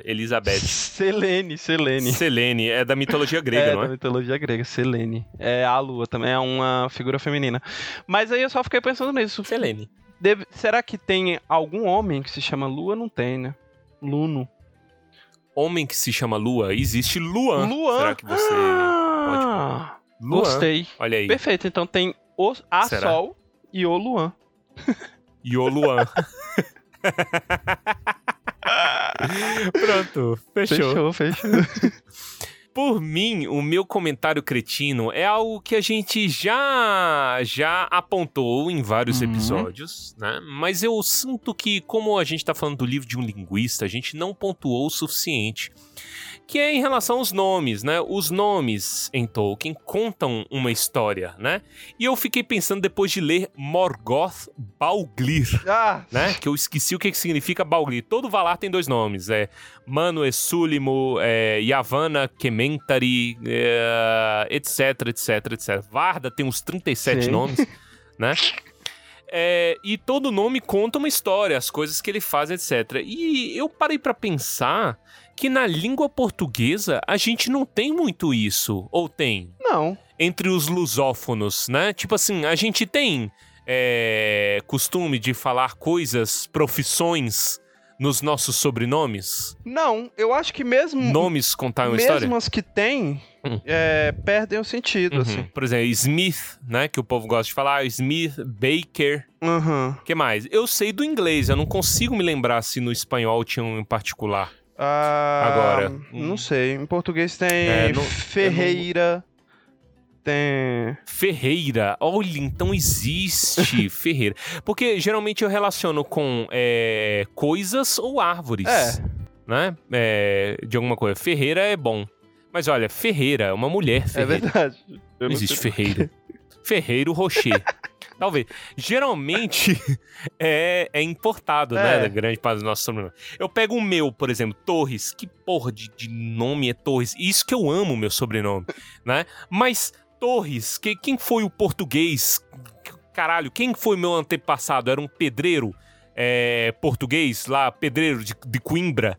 Elizabeth. Selene, Selene. Selene, é da mitologia grega, é, não da é? mitologia grega, Selene. É a lua também, é uma figura feminina. Mas aí eu só fiquei pensando nisso. Selene. Deve- será que tem algum homem que se chama Lua? Não tem, né? Luno. Homem que se chama Lua, existe Luan. Luan. Será que você. Ah, Luan. Gostei. Olha aí. Perfeito. Então tem o a Será? Sol e o Luan. E o Luan. Pronto, fechou. Fechou, fechou. Por mim, o meu comentário cretino é algo que a gente já já apontou em vários Uhum. episódios, né? Mas eu sinto que, como a gente tá falando do livro de um linguista, a gente não pontuou o suficiente. Que é em relação aos nomes, né? Os nomes em Tolkien contam uma história, né? E eu fiquei pensando depois de ler Morgoth Balglir ah, né? Que eu esqueci o que que significa Balglir. Todo Valar tem dois nomes, é Mano Esúlimo, é, Yavanna, Kementari, é, etc, etc, etc. Varda tem uns 37 Sim. nomes, né? É, e todo nome conta uma história, as coisas que ele faz, etc. E eu parei pra pensar que na língua portuguesa a gente não tem muito isso, ou tem? não. entre os lusófonos, né? Tipo assim, a gente tem é, costume de falar coisas, profissões nos nossos sobrenomes? Não, eu acho que mesmo. Nomes contar uma mesmo história? as que tem, Hum. é, perdem o sentido, Uhum. assim. Por exemplo, Smith, né? Que o povo gosta de falar. Smith, Baker. Uhum. que mais? Eu sei do inglês, eu não consigo me lembrar se no espanhol tinha um em particular. Ah, Agora, Não hum. sei. Em português tem É, não- Ferreira. Tem. Ferreira. Olha, então existe Ferreira. Porque geralmente eu relaciono com é, coisas ou árvores. É. Né? É, de alguma coisa. Ferreira é bom. Mas olha, Ferreira é uma mulher É Ferreira. verdade. Eu não existe sei Ferreiro. Ferreiro Rocher. Talvez. Geralmente é, é importado, né? É. Da grande parte dos nossos sobrenomes. Eu pego o meu, por exemplo, Torres. Que porra de, de nome é Torres? Isso que eu amo meu sobrenome, né? Mas Torres, que, quem foi o português? Caralho, quem foi meu antepassado? Era um pedreiro é, português lá, pedreiro de, de Coimbra.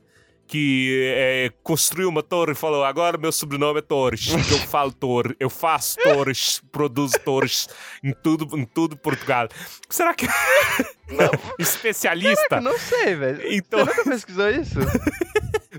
Que é, construiu uma torre e falou: agora meu sobrenome é Torres. eu falo torre, eu faço torres, produzo torres em tudo, em tudo Portugal. Será que. Especialista? Eu não sei, velho. Então- Você nunca pesquisou isso?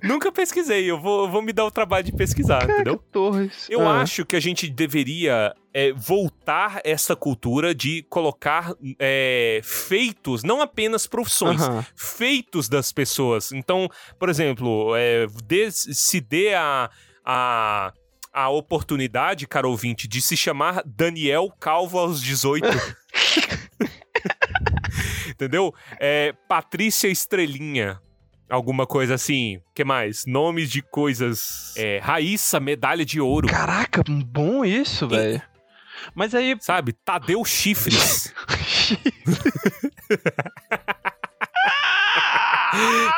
Nunca pesquisei, eu vou, vou me dar o trabalho de pesquisar, entendeu? Torres. Eu Ah. acho que a gente deveria é, voltar essa cultura de colocar é, feitos, não apenas profissões, feitos das pessoas. Então, por exemplo, é, dê- se dê a, a, a oportunidade, caro ouvinte, de se chamar Daniel Calvo aos 18. Entendeu? É, Patrícia Estrelinha. Alguma coisa assim. que mais? Nomes de coisas. É, Raíssa, medalha de ouro. Caraca, bom isso, velho. Mas aí. Sabe? Tadeu Chifres.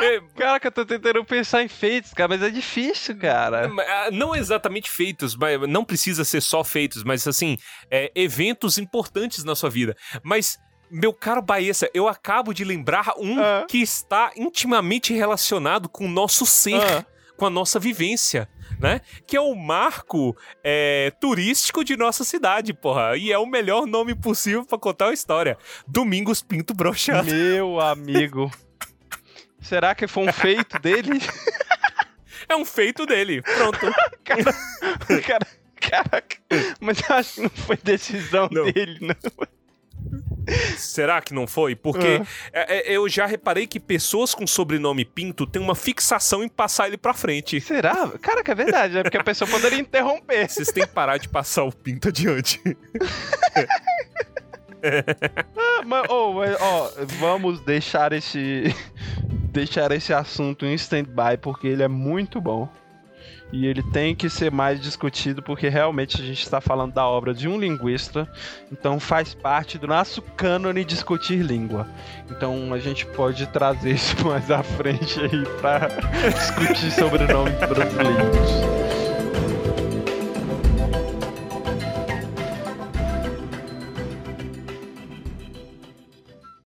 É, Caraca, eu tô tentando pensar em feitos, cara, mas é difícil, cara. Ah, Não exatamente feitos, mas não precisa ser só feitos, mas assim, é, eventos importantes na sua vida. Mas, meu caro Baessa, eu acabo de lembrar um Ah. que está intimamente relacionado com o nosso ser, Ah. com a nossa vivência. Né? Que é o marco é, turístico de nossa cidade, porra. E é o melhor nome possível pra contar uma história. Domingos Pinto Brochado. Meu amigo. Será que foi um feito dele? É um feito dele. Pronto. cara, caraca. Mas eu acho que não foi decisão Não. dele, não. Será que não foi? Porque é, é, eu já reparei que pessoas com sobrenome Pinto têm uma fixação em passar ele pra frente. Será? Caraca, é verdade, né? Porque a pessoa poderia interromper. Vocês têm que parar de passar o Pinto adiante. Ah, mas, oh, mas, ó, vamos deixar esse deixar esse assunto em stand-by porque ele é muito bom. E ele tem que ser mais discutido porque realmente a gente está falando da obra de um linguista, então faz parte do nosso cânone discutir língua. Então a gente pode trazer isso mais à frente aí para discutir sobrenomes brasileiros.